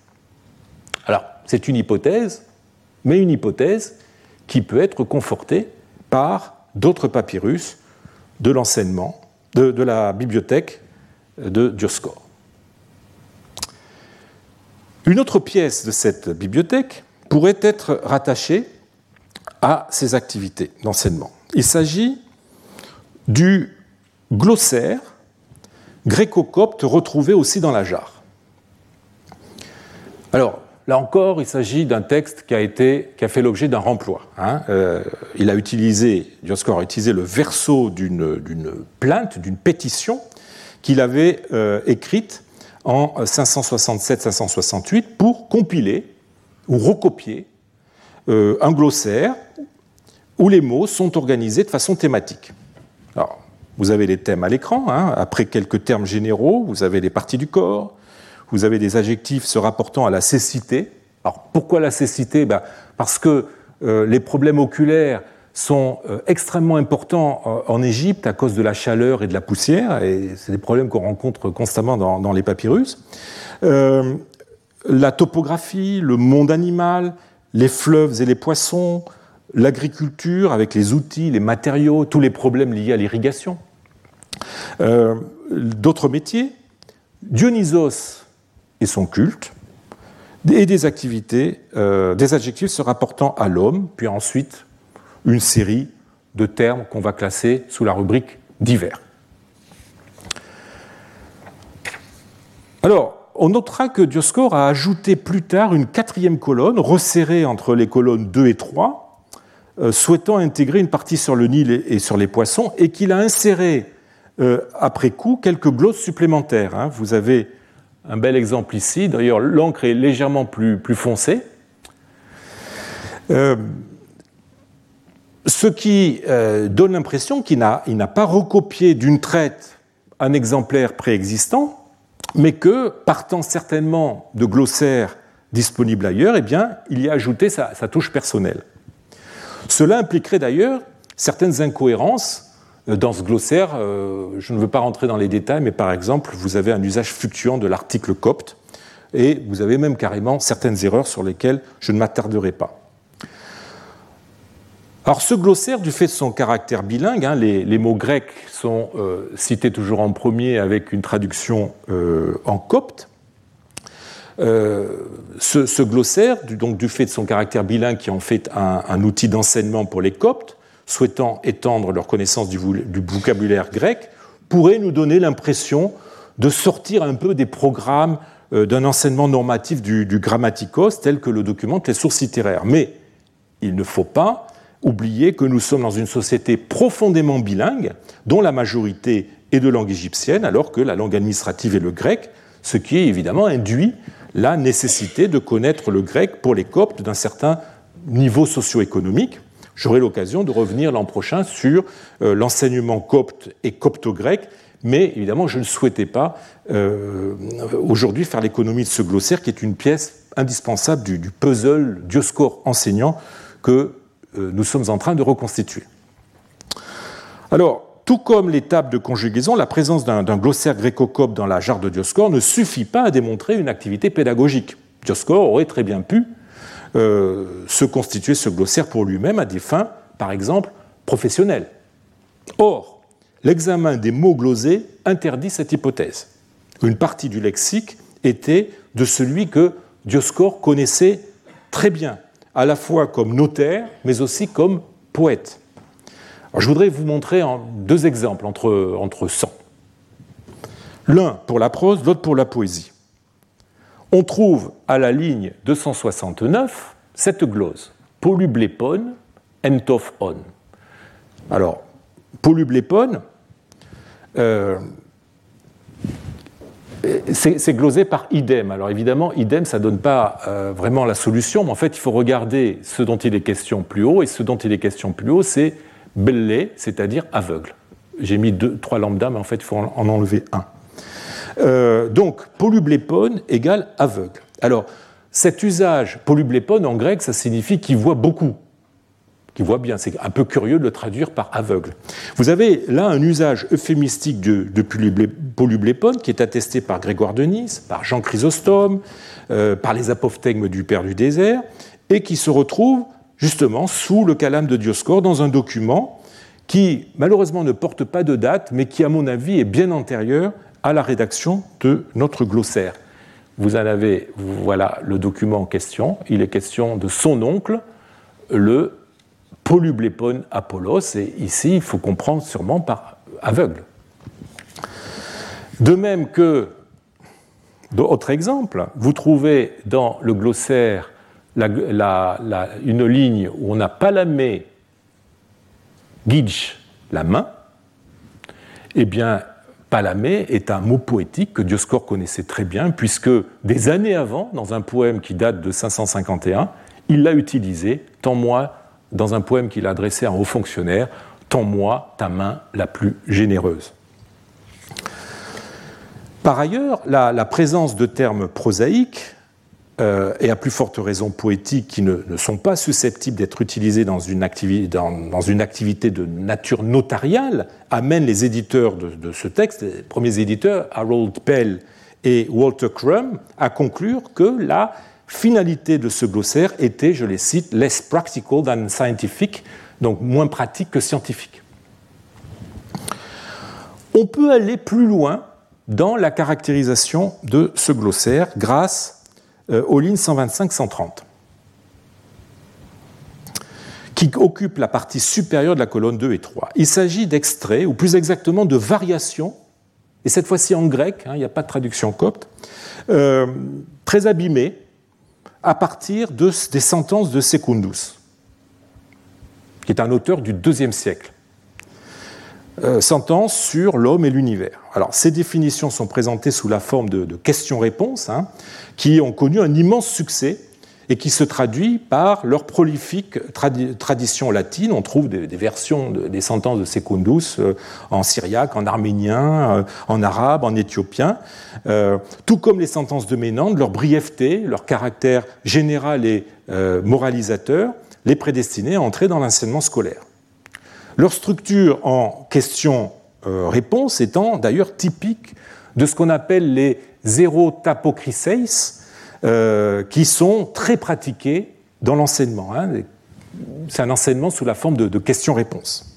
Alors, c'est une hypothèse, mais une hypothèse qui peut être confortée par d'autres papyrus de l'enseignement, de, la bibliothèque de Dioscore. Une autre pièce de cette bibliothèque pourrait être rattachée à ces activités d'enseignement. Il s'agit du glossaire gréco-copte retrouvé aussi dans la jarre. Alors, là encore, il s'agit d'un texte qui a, fait l'objet d'un remploi. Hein. Euh, il a utilisé, Dioscore a utilisé le verso d'une plainte, d'une pétition qu'il avait euh, écrite en 567-568 pour compiler ou recopier euh, un glossaire où les mots sont organisés de façon thématique. Alors, vous avez les thèmes à l'écran, hein. après quelques termes généraux, vous avez les parties du corps, vous avez des adjectifs se rapportant à la cécité. Alors pourquoi la cécité? Ben, Parce que euh, les problèmes oculaires sont euh, extrêmement importants euh, en Égypte à cause de la chaleur et de la poussière, et c'est des problèmes qu'on rencontre constamment dans, les papyrus. la topographie, le monde animal, les fleuves et les poissons, l'agriculture avec les outils, les matériaux, tous les problèmes liés à l'irrigation. D'autres métiers, Dionysos et son culte, et des activités, euh, des adjectifs se rapportant à l'homme, puis ensuite une série de termes qu'on va classer sous la rubrique divers. Alors, on notera que Dioscore a ajouté plus tard une quatrième colonne, resserrée entre les colonnes 2 et 3, euh, souhaitant intégrer une partie sur le Nil et sur les poissons, et qu'il a inséré euh, après coup quelques glosses supplémentaires. Hein. Vous avez un bel exemple ici, d'ailleurs l'encre est légèrement plus, foncée. Euh, ce qui euh, donne l'impression qu'il n'a pas recopié d'une traite un exemplaire préexistant, mais que, partant certainement de glossaires disponibles ailleurs, eh bien, il y a ajouté sa, touche personnelle. Cela impliquerait d'ailleurs certaines incohérences dans ce glossaire. Euh, je ne veux pas rentrer dans les détails, mais par exemple, vous avez un usage fluctuant de l'article copte, et vous avez même carrément certaines erreurs sur lesquelles je ne m'attarderai pas. Alors ce glossaire, du fait de son caractère bilingue, hein, les, mots grecs sont euh, cités toujours en premier avec une traduction euh, en copte. Euh, ce, glossaire, donc du fait de son caractère bilingue qui en fait un, outil d'enseignement pour les coptes, souhaitant étendre leur connaissance du, vocabulaire grec, pourrait nous donner l'impression de sortir un peu des programmes d'un enseignement normatif du, du grammaticos tel que le documentent les sources littéraires. Mais il ne faut pas oublier que nous sommes dans une société profondément bilingue, dont la majorité est de langue égyptienne, alors que la langue administrative est le grec, ce qui évidemment induit la nécessité de connaître le grec pour les coptes d'un certain niveau socio-économique. J'aurai l'occasion de revenir l'an prochain sur euh, l'enseignement copte et copto-grec, mais évidemment, je ne souhaitais pas euh, aujourd'hui faire l'économie de ce glossaire qui est une pièce indispensable du, puzzle Dioscore enseignant que euh, nous sommes en train de reconstituer. Alors, tout comme les tables de conjugaison, la présence d'un glossaire gréco-cope dans la jarre de Dioscore ne suffit pas à démontrer une activité pédagogique. Dioscore aurait très bien pu euh, se constituer ce glossaire pour lui-même à des fins, par exemple, professionnelles. Or, l'examen des mots glosés interdit cette hypothèse. Une partie du lexique était de celui que Dioscore connaissait très bien, à la fois comme notaire, mais aussi comme poète. je voudrais vous montrer deux exemples entre, entre 100. L'un pour la prose, l'autre pour la poésie. On trouve à la ligne 269 cette glose, polyblépone, entof on. Alors, polyblépone, euh, c'est glosé par idem. Alors évidemment, idem, ça ne donne pas euh, vraiment la solution, mais en fait, il faut regarder ce dont il est question plus haut, et ce dont il est question plus haut, c'est bellé, c'est-à-dire aveugle. J'ai mis deux, trois lambda, mais en fait, il faut en enlever un. Euh, donc, polyblépone égale aveugle. Alors, cet usage, polyblépone en grec, ça signifie qu'il voit beaucoup qui voit bien. C'est un peu curieux de le traduire par aveugle. Vous avez là un usage euphémistique de, de polyblépone qui est attesté par Grégoire de Nice, par Jean Chrysostome, euh, par les apophthegmes du Père du désert, et qui se retrouve justement sous le calame de Dioscore dans un document qui malheureusement ne porte pas de date, mais qui à mon avis est bien antérieur à la rédaction de notre glossaire. Vous en avez, voilà le document en question. Il est question de son oncle, le polyblépone Apollos, et ici il faut comprendre sûrement par aveugle. De même que, autre exemple, vous trouvez dans le glossaire une ligne où on a palamé gidj, la main, eh bien, palamé est un mot poétique que Dioscore connaissait très bien, puisque des années avant, dans un poème qui date de 551, il l'a utilisé, tant moi dans un poème qu'il a adressé à un haut fonctionnaire Tends-moi ta main la plus généreuse. Par ailleurs, la, présence de termes prosaïques, euh, et à plus forte raison poétiques, qui ne, sont pas susceptibles d'être utilisés dans une, dans, une, activité de nature notariale, amène les éditeurs de, ce texte, les premiers éditeurs, Harold Pell et Walter Crum, à conclure que la finalité de ce glossaire était, je les cite, less practical than scientific, donc moins pratique que scientifique. On peut aller plus loin dans la caractérisation de ce glossaire grâce euh, aux lignes 125-130, qui occupent la partie supérieure de la colonne 2 et 3. Il s'agit d'extraits, ou plus exactement de variations, et cette fois-ci en grec, hein, il n'y a pas de traduction copte, euh, très abîmées, à partir de, des sentences de Secundus, qui est un auteur du IIe siècle. Euh, sentences sur l'homme et l'univers. Alors, ces définitions sont présentées sous la forme de, questions-réponses, hein, qui ont connu un immense succès et qui se traduit par leur prolifique tradition latine. On trouve des, versions des sentences de Secundus euh, en syriaque, en arménien, euh, en arabe, en éthiopien, euh, tout comme les sentences de Ménande, leur brièveté, leur caractère général et moralisateur les prédestinaient à entrer dans l'enseignement scolaire. Leur structure en question-réponse étant d'ailleurs typique de ce qu'on appelle les zéro-tapokriseis, euh, qui sont très pratiqués dans l'enseignement. Hein. C'est un enseignement sous la forme de, questions-réponses.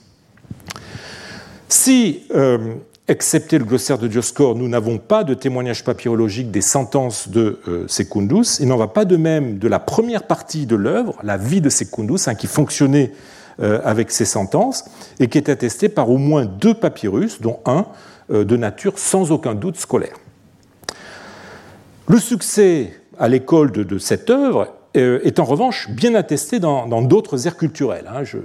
Si, euh, excepté le glossaire de Dioscor, nous n'avons pas de témoignage papyrologique des sentences de euh, Secundus, il n'en va pas de même de la première partie de l'œuvre, la vie de Secundus, hein, qui fonctionnait avec ses sentences et qui est attestée par au moins deux papyrus, dont un de nature sans aucun doute scolaire. Le succès à l'école de, cette œuvre euh, est en revanche bien attesté dans d'autres aires culturelles. Hein. je,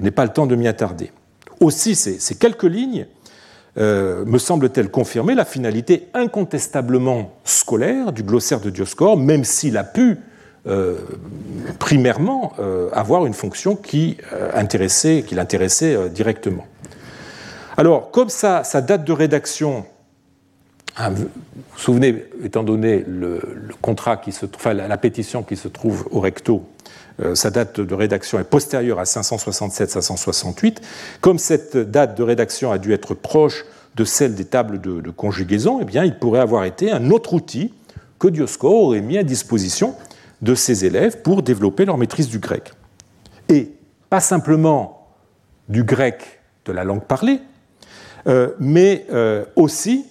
n'ai pas le temps de m'y attarder. Aussi, ces, quelques lignes euh, me semblent-elles confirmer la finalité incontestablement scolaire du glossaire de Dioscore, même s'il a pu euh, primairement avoir une fonction qui, intéressait, qui l'intéressait directement. Alors, comme sa date de rédaction ah, vous vous souvenez, étant donné le, contrat qui se, enfin, la, pétition qui se trouve au recto, euh, sa date de rédaction est postérieure à 567-568. Comme cette date de rédaction a dû être proche de celle des tables de, conjugaison, eh bien, il pourrait avoir été un autre outil que Dioscor aurait mis à disposition de ses élèves pour développer leur maîtrise du grec. Et pas simplement du grec de la langue parlée, euh, mais euh, aussi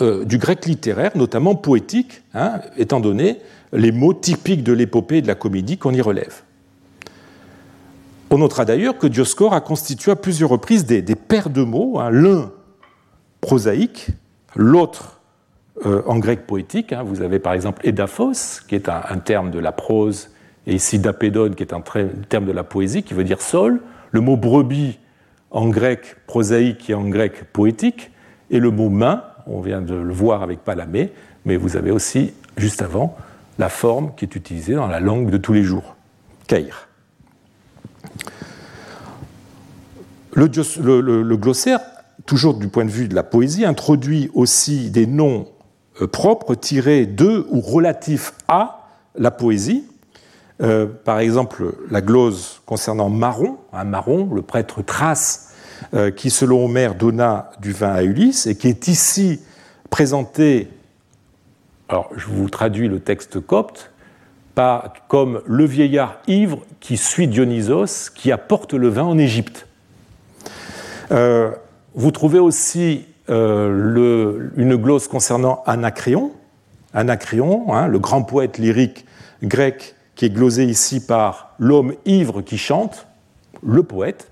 euh, du grec littéraire, notamment poétique, hein, étant donné les mots typiques de l'épopée et de la comédie qu'on y relève. On notera d'ailleurs que Dioscore a constitué à plusieurs reprises des, paires de mots, hein, l'un prosaïque, l'autre euh, en grec poétique. Hein. Vous avez par exemple édaphos, qui est un, terme de la prose, et ici qui est un terme de la poésie, qui veut dire sol. Le mot brebis en grec prosaïque et en grec poétique, et le mot main on vient de le voir avec Palamé, mais vous avez aussi, juste avant, la forme qui est utilisée dans la langue de tous les jours, Caïr. Le, glossaire, toujours du point de vue de la poésie, introduit aussi des noms propres tirés de ou relatifs à la poésie. Euh, par exemple, la glose concernant Marron, un Marron, le prêtre Thrace euh, qui, selon Homère, donna du vin à Ulysse, et qui est ici présenté, alors je vous traduis le texte copte, pas comme le vieillard ivre qui suit Dionysos, qui apporte le vin en Égypte. Euh, vous trouvez aussi euh, une glose concernant Anacréon, Anacréon, hein, le grand poète lyrique grec qui est glosé ici par l'homme ivre qui chante, le poète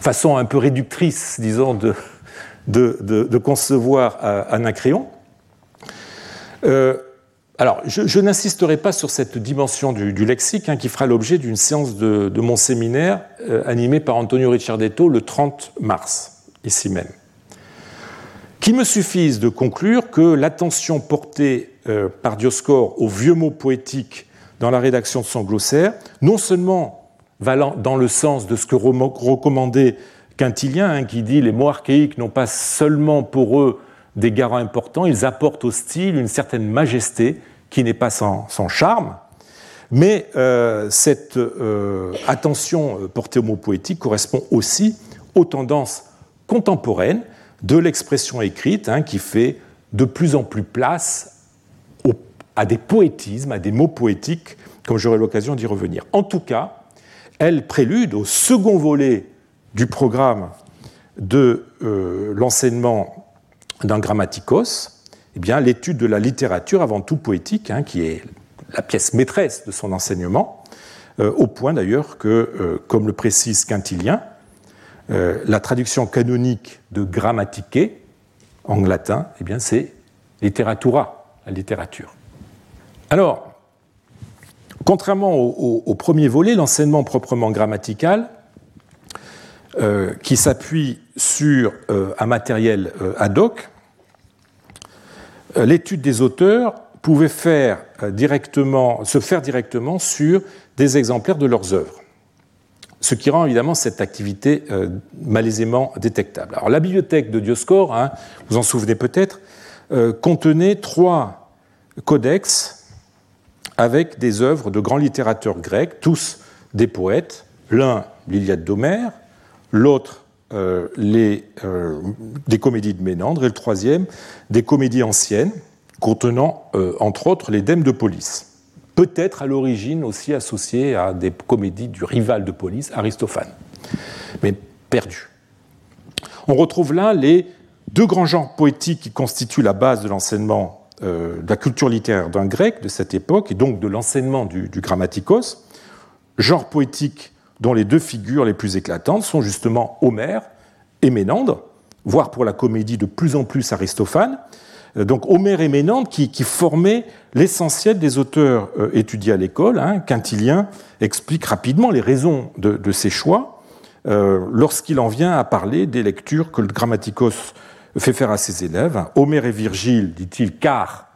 façon un peu réductrice, disons, de, concevoir Anacréon. Euh, alors, je, n'insisterai pas sur cette dimension du, lexique hein, qui fera l'objet d'une séance de, mon séminaire euh, animé par Antonio Ricciardetto le 30 mars, ici même. Qu'il me suffise de conclure que l'attention portée euh, par Dioscore aux vieux mots poétiques dans la rédaction de son glossaire, non seulement va dans le sens de ce que recommandait Quintilien, hein, qui dit les mots archaïques n'ont pas seulement pour eux des garants importants, ils apportent au style une certaine majesté qui n'est pas sans, charme. Mais euh, cette euh, attention portée aux mots poétiques correspond aussi aux tendances contemporaines de l'expression écrite hein, qui fait de plus en plus place à des poétismes, à des mots poétiques, comme j'aurai l'occasion d'y revenir. En tout cas, elle prélude au second volet du programme de euh, l'enseignement d'un grammaticos, eh l'étude de la littérature avant tout poétique, hein, qui est la pièce maîtresse de son enseignement, euh, au point d'ailleurs que, euh, comme le précise Quintilien, la traduction canonique de grammatiquer en latin, eh bien, c'est literatura, la littérature. Alors, Contrairement au, premier volet, l'enseignement proprement grammatical, euh, qui s'appuie sur euh, un matériel euh, ad hoc, l'étude des auteurs directement, se faire directement sur des exemplaires de leurs œuvres ce qui rend évidemment cette activité euh, malaisément détectable. Alors la bibliothèque de Dioscore, hein, vous en souvenez peut-être, euh, contenait trois codex avec des œuvres de grands littérateurs grecs, tous des poètes, l'un l'Iliade d'Homère, l'autre euh, des comédies de Ménandre, et le troisième des comédies anciennes, contenant entre autres les dèmes de police peut-être à l'origine aussi associé à des comédies du rival de police, Aristophane, mais perdu. On retrouve là les deux grands genres poétiques qui constituent la base de l'enseignement euh, de la culture littéraire d'un grec de cette époque, et donc de l'enseignement du, du grammaticos, genre poétique dont les deux figures les plus éclatantes sont justement Homère et Ménandre, voire pour la comédie de plus en plus Aristophane, donc Homère et Ménandre qui, formaient l'essentiel des auteurs euh, étudiés à l'école. Hein. Quintilien explique rapidement les raisons de, ces choix euh, lorsqu'il en vient à parler des lectures que le Grammaticos fait faire à ses élèves. Homère et Virgile, dit-il, car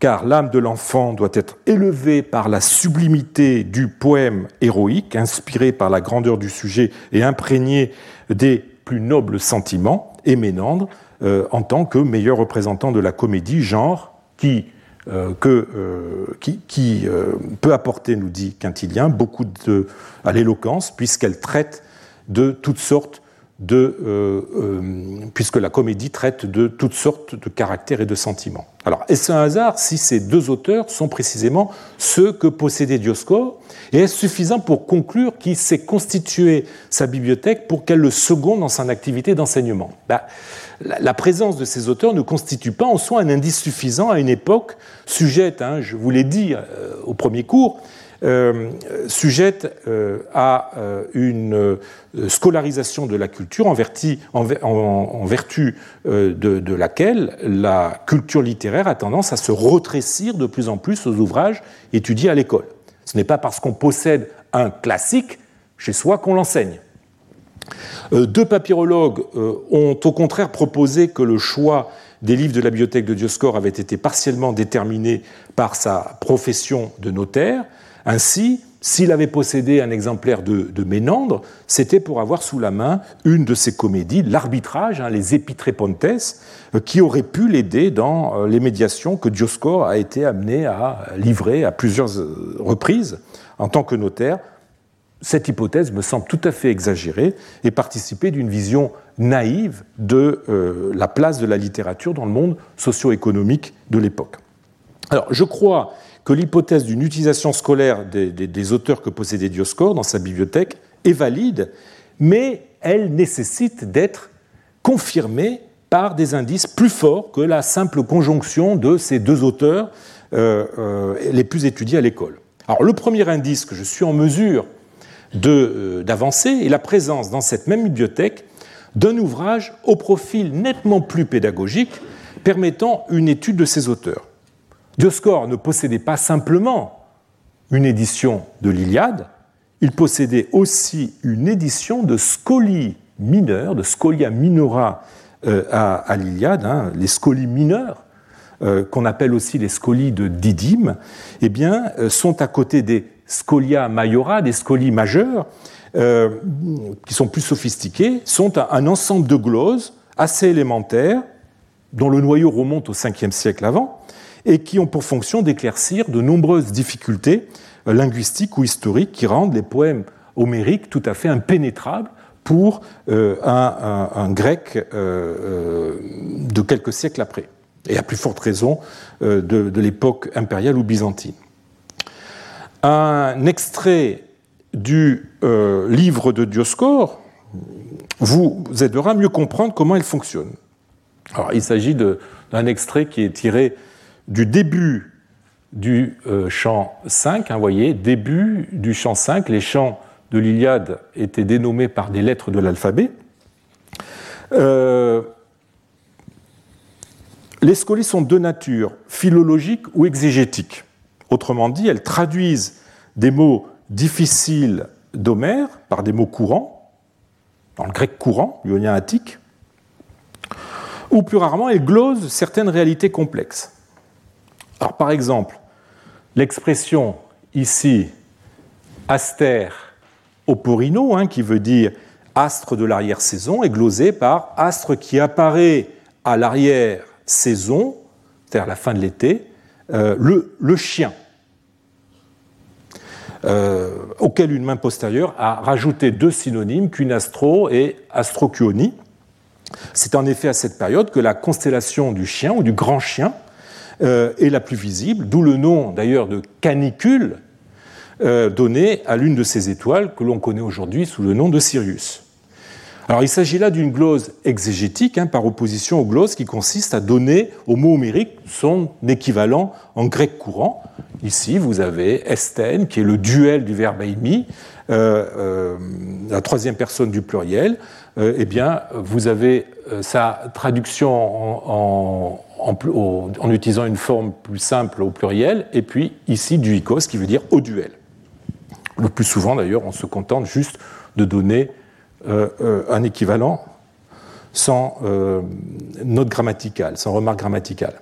car l'âme de l'enfant doit être élevée par la sublimité du poème héroïque, inspiré par la grandeur du sujet et imprégné des plus nobles sentiments, et Ménandre euh, en tant que meilleur représentant de la comédie, genre qui, euh, euh, peut apporter, nous dit Quintilien, beaucoup à l'éloquence, puisqu'elle traite de toutes sortes de, puisque la comédie traite de toutes sortes de caractères et de sentiments. Alors, est-ce un hasard si ces deux auteurs sont précisément ceux que possédait Dioscore Et est-ce suffisant pour conclure qu'il s'est constitué sa bibliothèque pour qu'elle le seconde dans son activité d'enseignement? Ben, la, présence de ces auteurs ne constitue pas en soi un indice suffisant à une époque sujette, hein, je vous l'ai dit euh, au premier cours, euh, euh, à une scolarisation de la culture en, vertu, en, vertu de, laquelle la culture littéraire a tendance à se retrécir de plus en plus aux ouvrages étudiés à l'école. Ce n'est pas parce qu'on possède un classique chez soi qu'on l'enseigne. Deux papyrologues ont au contraire proposé que le choix des livres de la bibliothèque de Dioscore avait été partiellement déterminé par sa profession de notaire, ainsi, s'il avait possédé un exemplaire de, Ménandre, c'était pour avoir sous la main une de ses comédies, l'arbitrage, hein, les Épitrépontes, euh, qui aurait pu l'aider dans euh, les médiations que Dioscore a été amené à livrer à plusieurs euh, reprises en tant que notaire. Cette hypothèse me semble tout à fait exagérée et participer d'une vision naïve de la place de la littérature dans le monde socio-économique de l'époque. Alors, je crois que l'hypothèse d'une utilisation scolaire des, auteurs que possédait Dioscore dans sa bibliothèque est valide, mais elle nécessite d'être confirmée par des indices plus forts que la simple conjonction de ces deux auteurs euh, euh, les plus étudiés à l'école. Alors le premier indice que je suis en mesure euh, d'avancer est la présence dans cette même bibliothèque d'un ouvrage au profil nettement plus pédagogique permettant une étude de ces auteurs. Dioscore ne possédait pas simplement une édition de l'Iliade, il possédait aussi une édition de scoli mineurs, de scolia minora euh, à, l'Iliade, hein, les scoli mineurs, euh, qu'on appelle aussi les scoli de Didyme, eh sont à côté des scolia majora, des scoli majeurs, qui sont plus sophistiqués, sont un ensemble de gloses assez élémentaires, dont le noyau remonte au 5e siècle avant, et qui ont pour fonction d'éclaircir de nombreuses difficultés euh, linguistiques ou historiques qui rendent les poèmes homériques tout à fait impénétrables pour euh, un, grec euh, de quelques siècles après, et à plus forte raison de, l'époque impériale ou byzantine. Un extrait du livre de Dioscore vous aidera à mieux comprendre comment il fonctionne. Alors, il s'agit d'un extrait qui est tiré du début du euh, chant 5, hein, vous voyez, début du chant 5, les chants de l'Iliade étaient dénommés par des lettres de l'alphabet. Euh, les scolies sont de nature philologique ou exégétique. Autrement dit, elles traduisent des mots difficiles d'Homère par des mots courants, dans le grec courant, lyonien attique, ou plus rarement, elles glosent certaines réalités complexes. Alors, par exemple, l'expression ici aster oporino, hein, qui veut dire astre de l'arrière-saison, est glosée par astre qui apparaît à l'arrière-saison, c'est-à-dire la fin de l'été, euh, le, chien, euh, auquel une main postérieure a rajouté deux synonymes, cunastro et astrocuoni. C'est en effet à cette période que la constellation du chien ou du grand chien euh, est la plus visible, d'où le nom d'ailleurs de canicule donné à l'une de ces étoiles que l'on connaît aujourd'hui sous le nom de Sirius. Alors il s'agit là d'une glose exégétique, hein, par opposition aux gloses qui consistent à donner au mot homérique son équivalent en grec courant. Ici, vous avez estène, qui est le duel du verbe aimi, euh, euh, la troisième personne du pluriel. Euh, eh bien, vous avez sa traduction en, utilisant une forme plus simple au pluriel, et puis ici duikos, qui veut dire au duel. Le plus souvent, d'ailleurs, on se contente juste de donner un équivalent sans euh, note grammaticale, sans remarque grammaticale.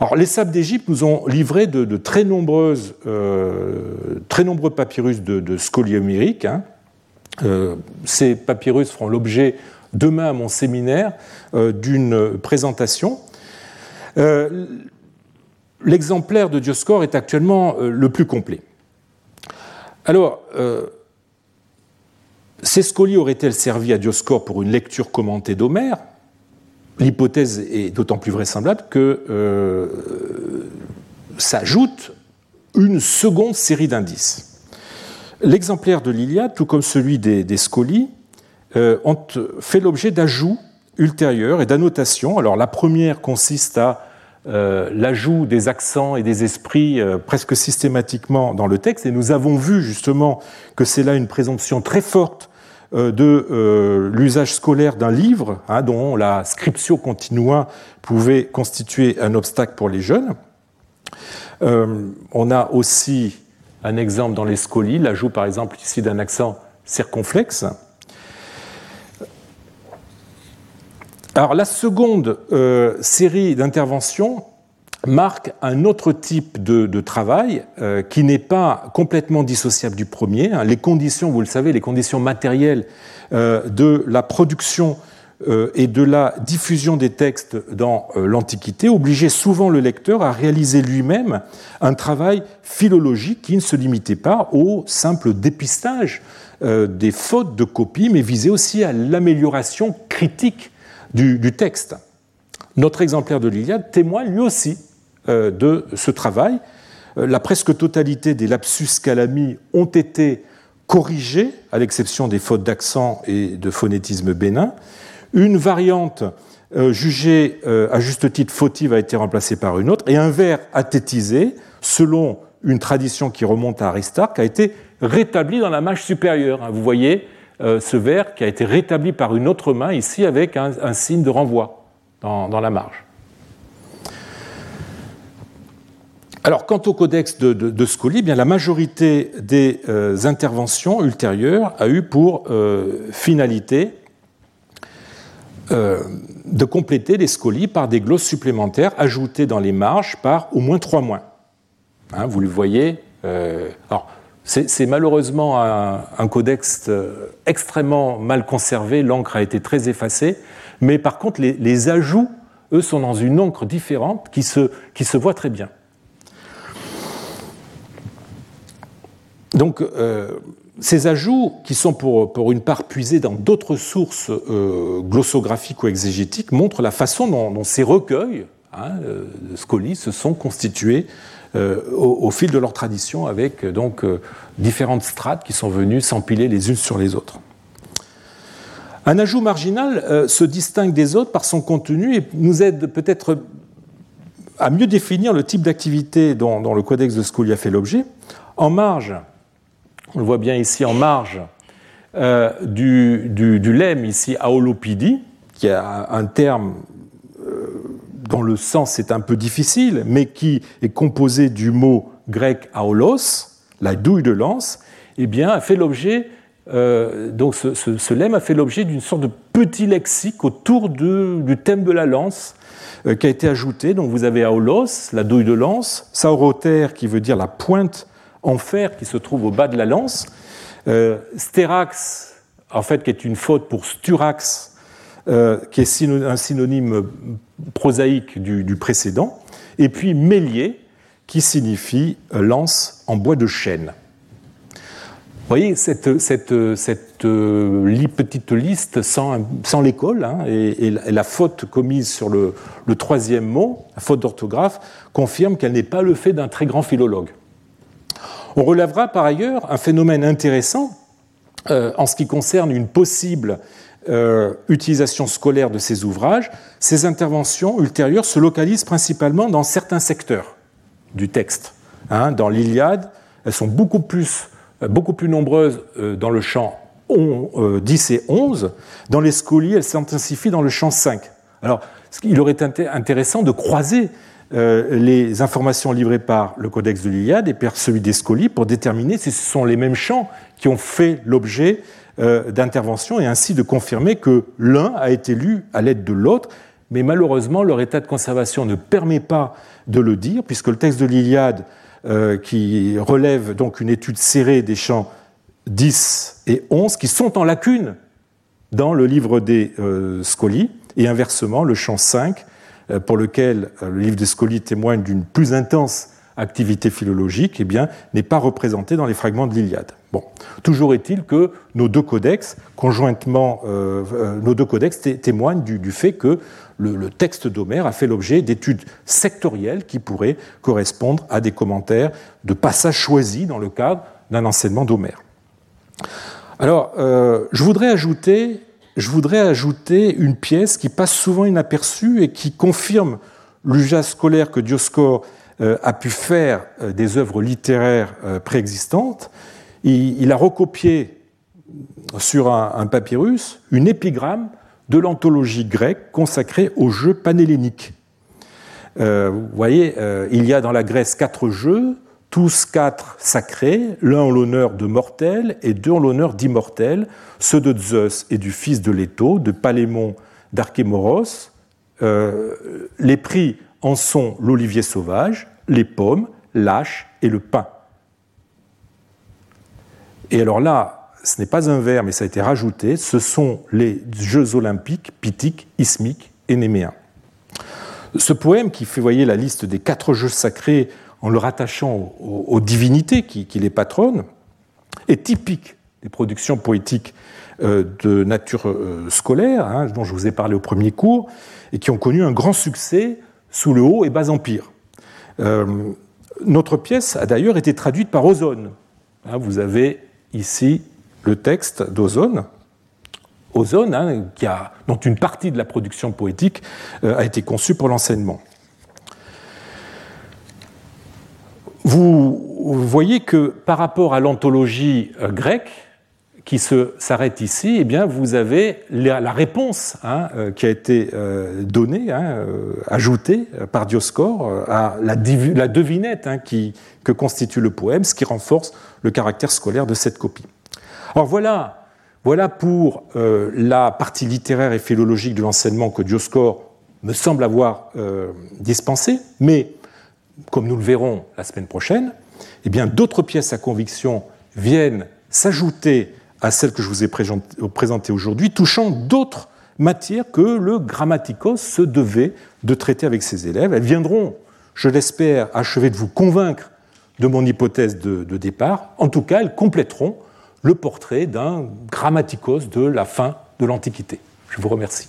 Alors, les sables d'Égypte nous ont livré de, très, nombreuses, très nombreux papyrus de, de hein. ces papyrus feront l'objet demain à mon séminaire d'une présentation. L'exemplaire de Dioscore est actuellement le plus complet. Alors, ces scolies auraient-elles servi à Dioscore pour une lecture commentée d'Homère? L'hypothèse est d'autant plus vraisemblable que euh, s'ajoute une seconde série d'indices. L'exemplaire de l'Iliade, tout comme celui des, scolies, euh, ont fait l'objet d'ajouts ultérieurs et d'annotations. Alors la première consiste à euh, l'ajout des accents et des esprits presque systématiquement dans le texte, et nous avons vu justement que c'est là une présomption très forte de euh, l'usage scolaire d'un livre, hein, dont la scriptio continua pouvait constituer un obstacle pour les jeunes. Euh, on a aussi un exemple dans les scolies, l'ajout par exemple ici d'un accent circonflexe. Alors la seconde série d'interventions marque un autre type de, travail euh, qui n'est pas complètement dissociable du premier. Hein. Les conditions, vous le savez, les conditions matérielles euh, de la production euh, et de la diffusion des textes dans l'Antiquité obligeaient souvent le lecteur à réaliser lui-même un travail philologique qui ne se limitait pas au simple dépistage des fautes de copie, mais visait aussi à l'amélioration critique du, du texte. Notre exemplaire de l'Iliade témoigne lui aussi de ce travail. Euh, la presque totalité des lapsus calami ont été corrigés, à l'exception des fautes d'accent et de phonétisme bénin. Une variante euh, jugée à juste titre fautive a été remplacée par une autre, et un vers athétisé, selon une tradition qui remonte à Aristarque, a été rétabli dans la marge supérieure. Vous voyez ce vers qui a été rétabli par une autre main ici avec un, signe de renvoi dans la marge. Alors, quant au codex de, Scoli, eh bien, la majorité des euh, interventions ultérieures a eu pour euh, finalité euh, de compléter les Scoli par des glosses supplémentaires ajoutées dans les marges par au moins trois mois. Hein, vous le voyez. alors, c'est malheureusement un, codex extrêmement mal conservé, l'encre a été très effacée, mais par contre, les, ajouts, eux, sont dans une encre différente qui se, qui se voit très bien. Donc, euh, ces ajouts, qui sont pour, une part puisés dans d'autres sources euh, glossographiques ou exégétiques, montrent la façon dont, ces recueils hein, euh, de scolis se sont constitués au, fil de leur tradition, avec donc différentes strates qui sont venues s'empiler les unes sur les autres. Un ajout marginal se distingue des autres par son contenu et nous aide peut-être à mieux définir le type d'activité dont, le codex de Scoli a fait l'objet. En marge, on le voit bien ici en marge, euh, du, du, lemme, ici, aolopidi, qui a un terme euh, dont le sens est un peu difficile, mais qui est composé du mot grec aolos, la douille de lance, eh bien, a fait l'objet euh, donc ce, lemme a fait l'objet d'une sorte de petit lexique autour du thème de la lance qui a été ajouté. Donc vous avez aolos, la douille de lance, sauroter qui veut dire la pointe en fer qui se trouve au bas de la lance, euh, sterax, en fait, qui est une faute pour sturax, qui est un synonyme prosaïque du, précédent, et puis mélier, qui signifie lance en bois de chêne. Vous voyez, cette, euh, petite liste sans, sans l'école hein, et, la faute commise sur le, le troisième mot, la faute d'orthographe, confirme qu'elle n'est pas le fait d'un très grand philologue. On relèvera par ailleurs un phénomène intéressant euh, en ce qui concerne une possible euh, utilisation scolaire de ces ouvrages. Ces interventions ultérieures se localisent principalement dans certains secteurs du texte. Hein, dans l'Iliade, elles sont beaucoup plus euh, beaucoup plus nombreuses dans le champ 10 euh, et 11. Dans les scolies, elles s'intensifient dans le champ 5. Alors, il aurait été intéressant de croiser les informations livrées par le codex de l'Iliade et par celui des scolies pour déterminer si ce sont les mêmes champs qui ont fait l'objet d'interventions et ainsi de confirmer que l'un a été lu à l'aide de l'autre. Mais malheureusement, leur état de conservation ne permet pas de le dire, puisque le texte de l'Iliade euh, qui relève donc une étude serrée des champs 10 et 11 qui sont en lacune dans le livre des euh, Scoli, et inversement, le champ 5, euh, pour lequel le livre des Scoli témoigne d'une plus intense activité philologique, eh n'est pas représenté dans les fragments de l'Iliade. Toujours est-il que nos deux codex, conjointement, nos deux codex témoignent du, fait que le, texte d'Homère a fait l'objet d'études sectorielles qui pourraient correspondre à des commentaires de passages choisis dans le cadre d'un enseignement d'Homère. Alors, euh, je, voudrais ajouter, je voudrais ajouter une pièce qui passe souvent inaperçue et qui confirme l'usage scolaire que Dioscore euh, a pu faire euh, des œuvres littéraires préexistantes. Il, a recopié sur un papyrus une épigramme de l'anthologie grecque consacrée aux jeux panhelléniques. Euh, vous voyez, euh, il y a dans la Grèce quatre jeux, tous quatre sacrés, l'un en l'honneur de mortels et deux en l'honneur d'immortels, ceux de Zeus et du fils de Leto, de Palémon d'Archémoros. Euh, les prix en sont l'olivier sauvage, les pommes, l'âche et le pain. Et alors là, ce n'est pas un vers, mais ça a été rajouté, ce sont les Jeux olympiques pythiques, ismiques et néméens. Ce poème, qui fait voyez, la liste des quatre jeux sacrés en le rattachant aux, divinités qui, les patronnent, est typique des productions poétiques euh, de nature euh, scolaire, hein, dont je vous ai parlé au premier cours, et qui ont connu un grand succès sous le Haut et Bas Empire. Euh, notre pièce a d'ailleurs été traduite par Ozone. Hein, vous avez ici le texte d'Ozone, Ozone, hein, dont une partie de la production poétique a été conçue pour l'enseignement. Vous voyez que par rapport à l'anthologie euh, grecque, qui s'arrête ici, eh bien, vous avez la, réponse hein, euh, qui a été donnée, hein, ajoutée par Dioscore à la, devinette qui, que constitue le poème, ce qui renforce le caractère scolaire de cette copie. Alors voilà, voilà pour euh, la partie littéraire et philologique de l'enseignement que Dioscore me semble avoir euh, dispensé, mais comme nous le verrons la semaine prochaine, eh bien d'autres pièces à conviction viennent s'ajouter à celles que je vous ai présentées aujourd'hui, touchant d'autres matières que le grammaticos se devait de traiter avec ses élèves. Elles viendront, je l'espère, achever de vous convaincre de mon hypothèse de, départ. En tout cas, elles compléteront le portrait d'un grammaticos de la fin de l'Antiquité. Je vous remercie.